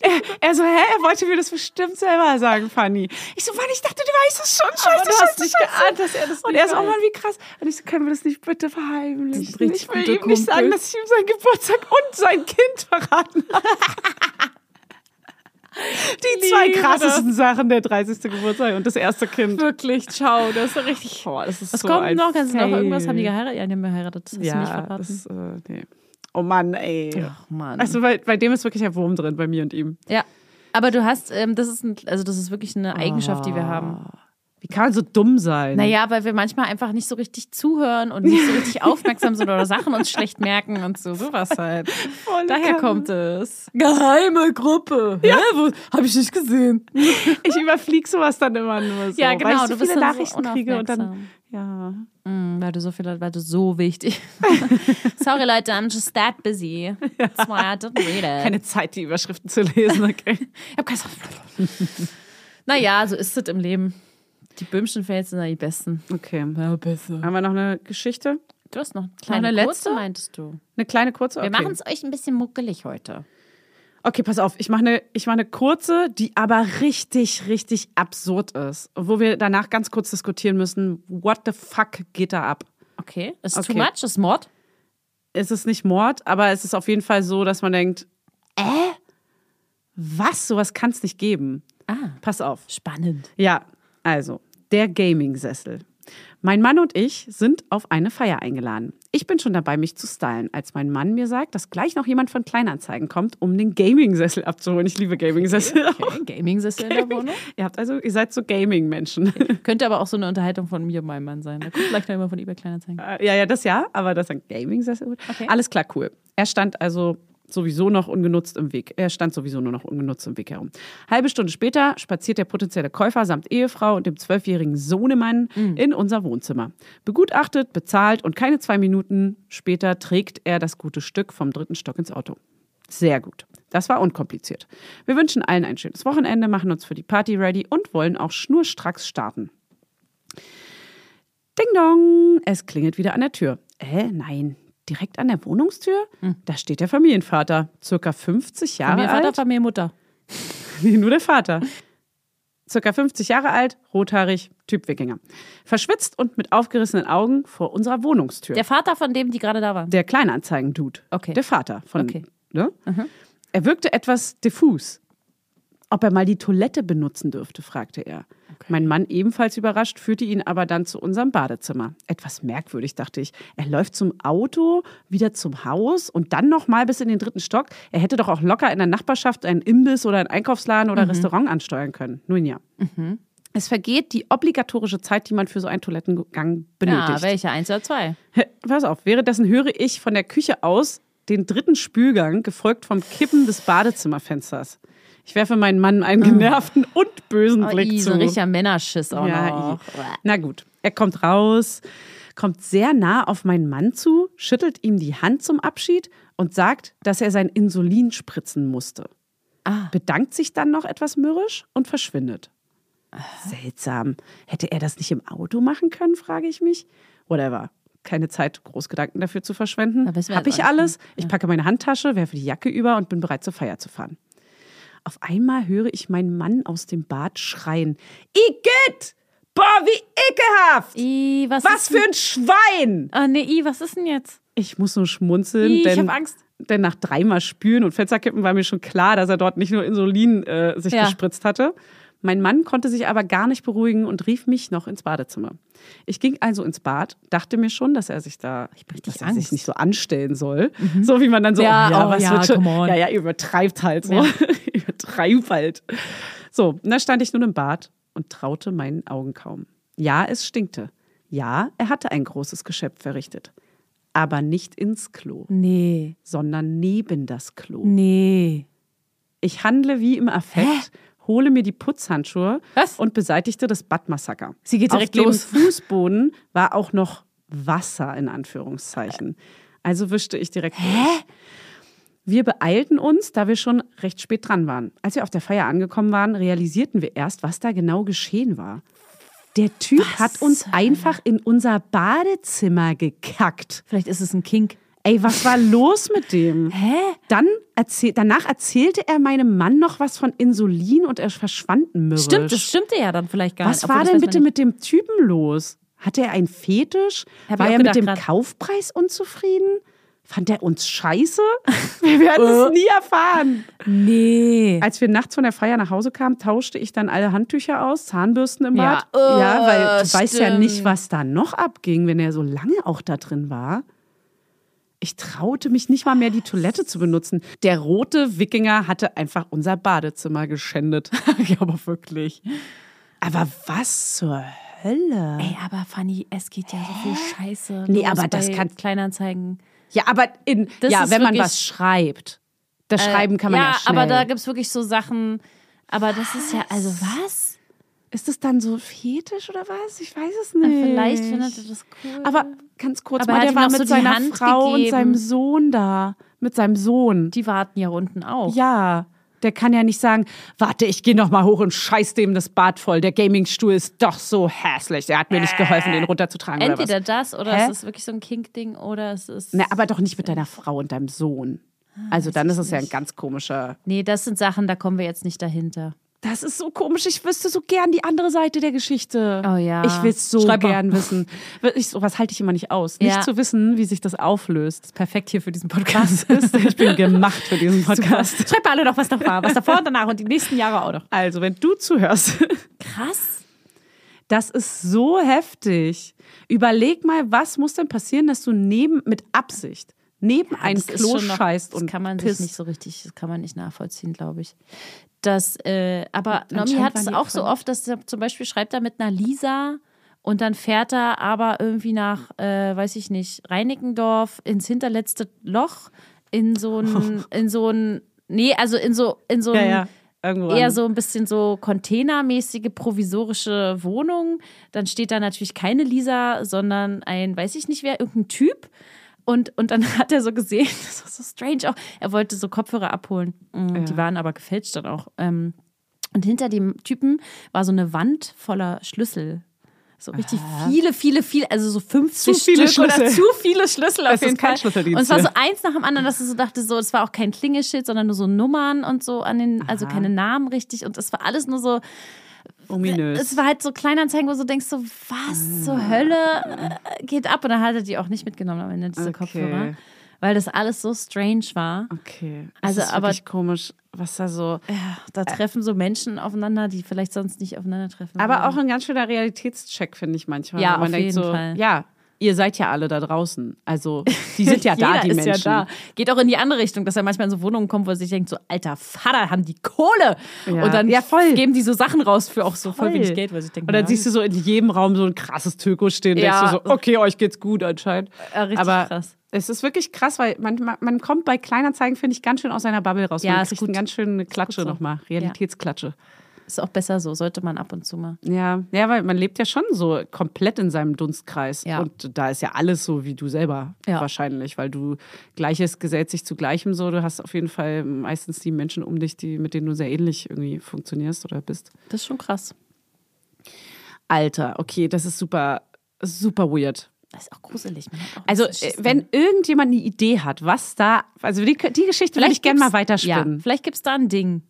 Er, er so, hä, er wollte mir das bestimmt selber sagen, Fanny. Ich so, Fanny, ich dachte, du weißt es schon. Scheiße, du hast nicht geahnt, dass er das Und nicht er ist, oh. Mann, wie krass. Und ich so, können wir das nicht bitte verheimlichen? Das Ich will ihm nicht sagen, Kumpel. dass ich ihm seinen Geburtstag und sein Kind verraten habe. Die zwei krassesten Sachen, der 30. Geburtstag und das erste Kind. Wirklich, ciao, das ist richtig. Boah, das ist Was so kommt noch? Kannst du noch irgendwas? Haben die geheiratet? Ja, die haben geheiratet. Das hast du nicht Ja, verraten. das, äh, nee. Oh Mann, ey. Ach, Mann. Also bei, bei dem ist wirklich ein Wurm drin, bei mir und ihm. ja. Aber du hast, ähm, das ist ein, also das ist wirklich eine Eigenschaft, die wir haben. Wie kann man so dumm sein? Naja, weil wir manchmal einfach nicht so richtig zuhören und nicht so richtig aufmerksam sind oder Sachen uns schlecht merken und so, sowas halt. Voll Daher kann- kommt es. Geheime Gruppe. Ja, wo, hab ich nicht gesehen. Ich überflieg sowas dann immer nur so. Ja, weil genau, ich so du bist viele so Nachrichten kriege und dann, ja. Mm, weil du so viel, weil du so wichtig. Sorry, Leute, I'm just that busy. That's why I didn't read it. Keine Zeit, die Überschriften zu lesen, okay. Ich hab keine Naja, so ist es im Leben. Die Böhmischen Fails sind ja die besten. Okay. Ja, besser. Haben wir noch eine Geschichte? Du hast noch eine kleine eine kurze, letzte? meintest du. Eine kleine kurze? Wir Okay. machen es euch ein bisschen muckelig heute. Okay, pass auf. Ich mache eine, ich mache eine kurze, die aber richtig, richtig absurd ist. Wo wir danach ganz kurz diskutieren müssen, what the fuck geht da ab? Okay. Ist Okay. too much? Ist Mord? Es ist nicht Mord, aber es ist auf jeden Fall so, dass man denkt, äh, was? Sowas kann es nicht geben. Ah, Pass auf. spannend. Ja, also, der Gaming-Sessel. Mein Mann und ich sind auf eine Feier eingeladen. Ich bin schon dabei, mich zu stylen, als mein Mann mir sagt, dass gleich noch jemand von Kleinanzeigen kommt, um den Gaming-Sessel abzuholen. Ich liebe Gaming-Sessel. Okay, Gaming-Sessel in der Wohnung. Ihr habt also, ihr seid so Gaming-Menschen. Könnte aber auch so eine Unterhaltung von mir und meinem Mann sein. Da guckt vielleicht noch immer von eBay Kleinanzeigen. Äh, ja, ja, das ja, aber das ist ein Gaming-Sessel. Okay. Alles klar, cool. Er stand also sowieso noch ungenutzt im Weg. Er stand sowieso nur noch ungenutzt im Weg herum. Halbe Stunde später spaziert der potenzielle Käufer samt Ehefrau und dem zwölfjährigen Sohnemann in unser Wohnzimmer. Begutachtet, bezahlt und keine zwei Minuten später trägt er das gute Stück vom dritten Stock ins Auto. Sehr gut. Das war unkompliziert. Wir wünschen allen ein schönes Wochenende, machen uns für die Party ready und wollen auch schnurstracks starten. Ding dong, es klingelt wieder an der Tür. Äh, nein, direkt an der Wohnungstür? Da steht der Familienvater, circa 50 Jahre Familienvater, alt. Familienmutter. Nee, nur der Vater. Circa 50 Jahre alt, rothaarig, Typ Wikinger. Verschwitzt und mit aufgerissenen Augen vor unserer Wohnungstür. Der Vater von dem, die gerade da war. Der Kleinanzeigen-Dude. Okay. Der Vater von. Okay. Ne? Er wirkte etwas diffus. Ob er mal die Toilette benutzen dürfte, fragte er. Mein Mann, ebenfalls überrascht, führte ihn aber dann zu unserem Badezimmer. Etwas merkwürdig, dachte ich. Er läuft zum Auto, wieder zum Haus und dann noch mal bis in den dritten Stock. Er hätte doch auch locker in der Nachbarschaft einen Imbiss oder einen Einkaufsladen oder Restaurant ansteuern können. Nun ja. Es vergeht die obligatorische Zeit, die man für so einen Toilettengang benötigt. Ja, welche? Eins oder zwei? Pass auf, währenddessen höre ich von der Küche aus den dritten Spülgang, gefolgt vom Kippen des Badezimmerfensters. Ich werfe meinen Mann einen genervten und bösen Oh, Blick i, zu. so ein richtiger Männerschiss auch ja, noch. i. Na gut, er kommt raus, kommt sehr nah auf meinen Mann zu, schüttelt ihm die Hand zum Abschied und sagt, dass er sein Insulin spritzen musste. Ah. Bedankt sich dann noch etwas mürrisch und verschwindet. Seltsam. Hätte er das nicht im Auto machen können, frage ich mich. Whatever. Keine Zeit, Großgedanken dafür zu verschwenden. Da wissen wir Hab jetzt ich alles. Ich packe meine Handtasche, werfe die Jacke über und bin bereit zur Feier zu fahren. Auf einmal höre ich meinen Mann aus dem Bad schreien. Igitt! Boah, wie ekelhaft! I, was, Was für ein Schwein! Ah, nee, I, was ist denn jetzt? Ich muss nur schmunzeln, I, ich denn, hab Angst. denn nach dreimal Spülen und Fensterkippen war mir schon klar, dass er dort nicht nur Insulin äh, sich Ja. gespritzt hatte. Mein Mann konnte sich aber gar nicht beruhigen und rief mich noch ins Badezimmer. Ich ging also ins Bad, dachte mir schon, dass er sich da, dass er sich nicht so anstellen soll. So wie man dann so, Ja, ja, oh, was ja, wird schon, ja, ja, übertreibt halt so. übertreibt halt. So, und da stand ich nun im Bad und traute meinen Augen kaum. Ja, es stinkte. Ja, er hatte ein großes Geschäft verrichtet. Aber nicht ins Klo, Nee. sondern neben das Klo. Nee. Ich handle wie im Affekt, hole mir die Putzhandschuhe Was? und beseitigte das Badmassaker. Sie geht direkt Auf dem los. Fußboden war auch noch Wasser in Anführungszeichen. Also wischte ich direkt durch. Wir beeilten uns, da wir schon recht spät dran waren. Als wir auf der Feier angekommen waren, realisierten wir erst, was da genau geschehen war. Der Typ hat uns einfach in unser Badezimmer gekackt. Vielleicht ist es ein Kink. Ey, was war los mit dem? Hä? Dann erzähl, danach erzählte er meinem Mann noch was von Insulin und er verschwand mürrisch. Stimmt, das stimmte ja dann vielleicht gar Was nicht. Obwohl, war denn bitte mit dem Typen los? Hatte er einen Fetisch? Hab war er mit dem. Kaufpreis unzufrieden? Fand er uns scheiße? Wir werden es nie erfahren. Nee. Als wir nachts von der Feier nach Hause kamen, tauschte ich dann alle Handtücher aus, Zahnbürsten im Ja. Bad. ja, weil Äh, du weißt ja nicht, stimmt. was da noch abging, wenn er so lange auch da drin war. Ich traute mich nicht mal mehr, die Toilette zu benutzen. Der rote Wikinger hatte einfach unser Badezimmer geschändet. ja, aber wirklich. Aber was zur Hölle? Ey, aber Fanny, es geht ja so viel Scheiße. Nee, los aber das kann- Kleinanzeigen. Ja, aber in, Das ja, wenn man was schreibt. Das Schreiben kann man ja, ja, schnell. aber da gibt es wirklich so Sachen. Aber das ist ja, also was? ist es dann so fetisch oder was? Ich weiß es nicht. Vielleicht findet er das cool. Aber ganz kurz Aber mal, er der war mit so seiner Hand Frau und gegeben. seinem Sohn da. Mit seinem Sohn. die warten ja unten auch. Ja. Der kann ja nicht sagen, warte, ich gehe noch mal hoch und scheiß dem das Bad voll. Der Gamingstuhl ist doch so hässlich. Der hat mir nicht geholfen, den runterzutragen oder Entweder was. das oder Hä? es ist wirklich so ein Kink-Ding oder es ist. Na, aber doch nicht mit deiner Frau und deinem Sohn. Ah, Also dann ist es ja ein ganz komischer. nee, das sind Sachen, da kommen wir jetzt nicht dahinter. Das ist so komisch. Ich wüsste so gern die andere Seite der Geschichte. Oh ja. Ich will es so Schreib mal. gern wissen. Ich, sowas halte ich immer nicht aus. Nicht Ja. zu wissen, wie sich das auflöst. Perfekt hier für diesen Podcast. Ist, ich bin gemacht für diesen Podcast. Schreibt mal alle noch, was da war. Was davor und danach und die nächsten Jahre auch noch. Also, wenn du zuhörst, Krass. das ist so heftig. Überleg mal, was muss denn passieren, dass du neben, mit Absicht, neben ein Das ist Klo noch- scheißt das und kann man pisst. sich nicht so richtig, das kann man nicht nachvollziehen, glaube ich. Das, äh, aber Nomi hat es auch so oft, dass er zum Beispiel schreibt er mit einer Lisa und dann fährt er aber irgendwie nach, äh, weiß ich nicht, Reinickendorf ins hinterletzte Loch in so ein, in so ein, nee, also in so, in so Ja, ein, ja. Irgendwo eher an- so ein bisschen so containermäßige provisorische Wohnung. Dann steht da natürlich keine Lisa, sondern ein, weiß ich nicht wer, irgendein Typ. Und, und dann hat er so gesehen, das war so strange auch, er wollte so Kopfhörer abholen. Mm, Die waren aber gefälscht dann auch. Ähm, Und hinter dem Typen war so eine Wand voller Schlüssel. So richtig viele, viele, viele, also so 50 Zu viele Stück oder Schlüssel. zu viele Schlüssel auf jeden Fall. Und es war so eins nach dem anderen, dass du so dachte, so, es war auch kein Klingelschild, sondern nur so Nummern und so an den, also keine Namen richtig. Und es war alles nur so, Ominös. es war halt so Kleinanzeigen, wo du denkst so, was zur Hölle äh, geht ab? Und dann hat er die auch nicht mitgenommen am Ende, diese Okay. Kopfhörer. Weil das alles so strange war. okay. Also, Also, ist aber- komisch, was da so. Ja, da treffen so Menschen aufeinander, die vielleicht sonst nicht aufeinandertreffen. Aber würden. auch ein ganz schöner Realitätscheck, finde ich manchmal. Ja, auf jeden so, Fall. Ja, ihr seid ja alle da draußen. Also, die sind ja da, die Menschen. ja da. Geht auch in die andere Richtung, dass er manchmal in so Wohnungen kommt, wo er sich denkt, so, alter Vater, haben die Kohle. Ja. Und dann Ja, geben die so Sachen raus für auch so voll, Voll. wenig Geld, weil ich denke, Und dann siehst du so in jedem Raum so ein krasses Töko stehen. Ja. Denkst du so, okay, euch geht's gut anscheinend. Ja, richtig Aber krass. es ist wirklich krass, weil man, man, man kommt bei Kleinanzeigen, finde ich, ganz schön aus seiner Bubble raus. Ja, man ist kriegt eine ganz schöne Klatsche so. nochmal. Realitätsklatsche. Ist auch besser so, sollte man ab und zu mal. Ja. ja, weil man lebt ja schon so komplett in seinem Dunstkreis. Ja. Und da ist ja alles so wie du selber Ja. wahrscheinlich, weil du Gleiches gesellt sich zu Gleichem so. Du hast auf jeden Fall meistens die Menschen um dich, die, mit denen du sehr ähnlich irgendwie funktionierst oder bist. Das ist schon krass. Alter, okay, das ist super, super weird. Das ist auch gruselig. Auch Also, äh, wenn irgendjemand eine Idee hat, was da, also die, die Geschichte würde ich gerne mal weiterspinnen. Ja, vielleicht gibt es da ein Ding.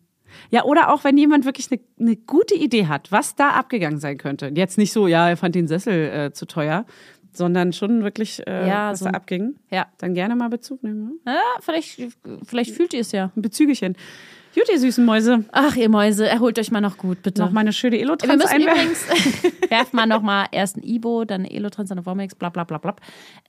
Ja. oder auch wenn jemand wirklich eine, eine gute Idee hat, was da abgegangen sein könnte. Jetzt nicht so, ja, er fand den Sessel äh, zu teuer, sondern schon wirklich, äh, Ja, was so da abging. Ja. Dann gerne mal Bezug nehmen. Ne? Ja, vielleicht, vielleicht fühlt ihr es ja. Ein Bezügelchen. Gut, ihr süßen Mäuse. Ach, ihr Mäuse, erholt euch mal noch gut, bitte. Noch meine schöne Wir Elotrans müssen einwerfen. übrigens, werft mal nochmal erst ein Ibo, dann eine Elotrans, dann eine Vormix, bla bla bla bla.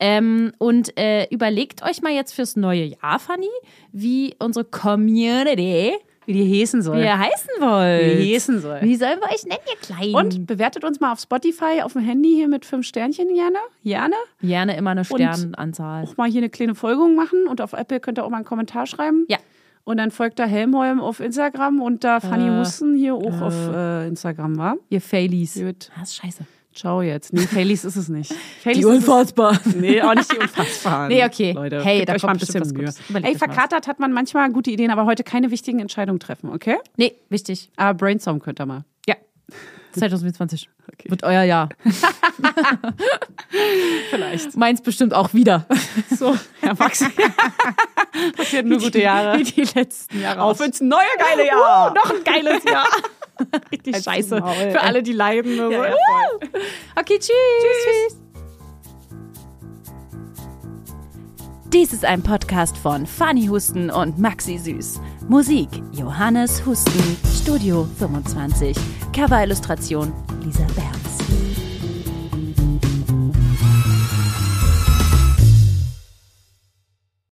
Ähm, und äh, überlegt euch mal jetzt fürs neue Jahr, Fanny, wie unsere Community Wie die heißen soll. wie ihr heißen wollt. Wie die heißen soll. Wie sollen wir euch nennen, ihr Kleinen? Und bewertet uns mal auf Spotify, auf dem Handy hier mit fünf Sternchen gerne. Gerne. Gerne immer eine Sternenanzahl. Auch mal hier eine kleine Folgung machen. Und auf Apple könnt ihr auch mal einen Kommentar schreiben. Ja. Und dann folgt da Helmholm auf Instagram und da Fanny Äh, Husten hier auch auf äh, Instagram, war. Ihr Failies. Gut. Das ist scheiße. Ciao jetzt. Nee, Faileys ist es nicht. Faileys Die Unfassbar. Es, nee, auch nicht die Unfassbaren. Nee, okay. Leute, Hey, da euch mal ein kommt bestimmt bisschen Mühe. Ey, mal was. verkatert hat man manchmal gute Ideen, aber heute keine wichtigen Entscheidungen treffen, okay? Nee, wichtig. Aber Brainstorm könnt ihr mal. Ja. 2020 Okay. wird euer Jahr. Vielleicht. Meins bestimmt auch wieder. So, Herr Max. Passiert nur gute Jahre. Wie die letzten Jahre. Auf ins neue geile Jahr. noch ein geiles Jahr. Richtig Halt's scheiße. Maul, Für alle, die leiden. Ja, so. ja. Okay, tschüss. tschüss. Dies ist ein Podcast von Fanny Husten und Maxi Süß. Musik Johannes Husten, Studio 25. Coverillustration Lisa Berns.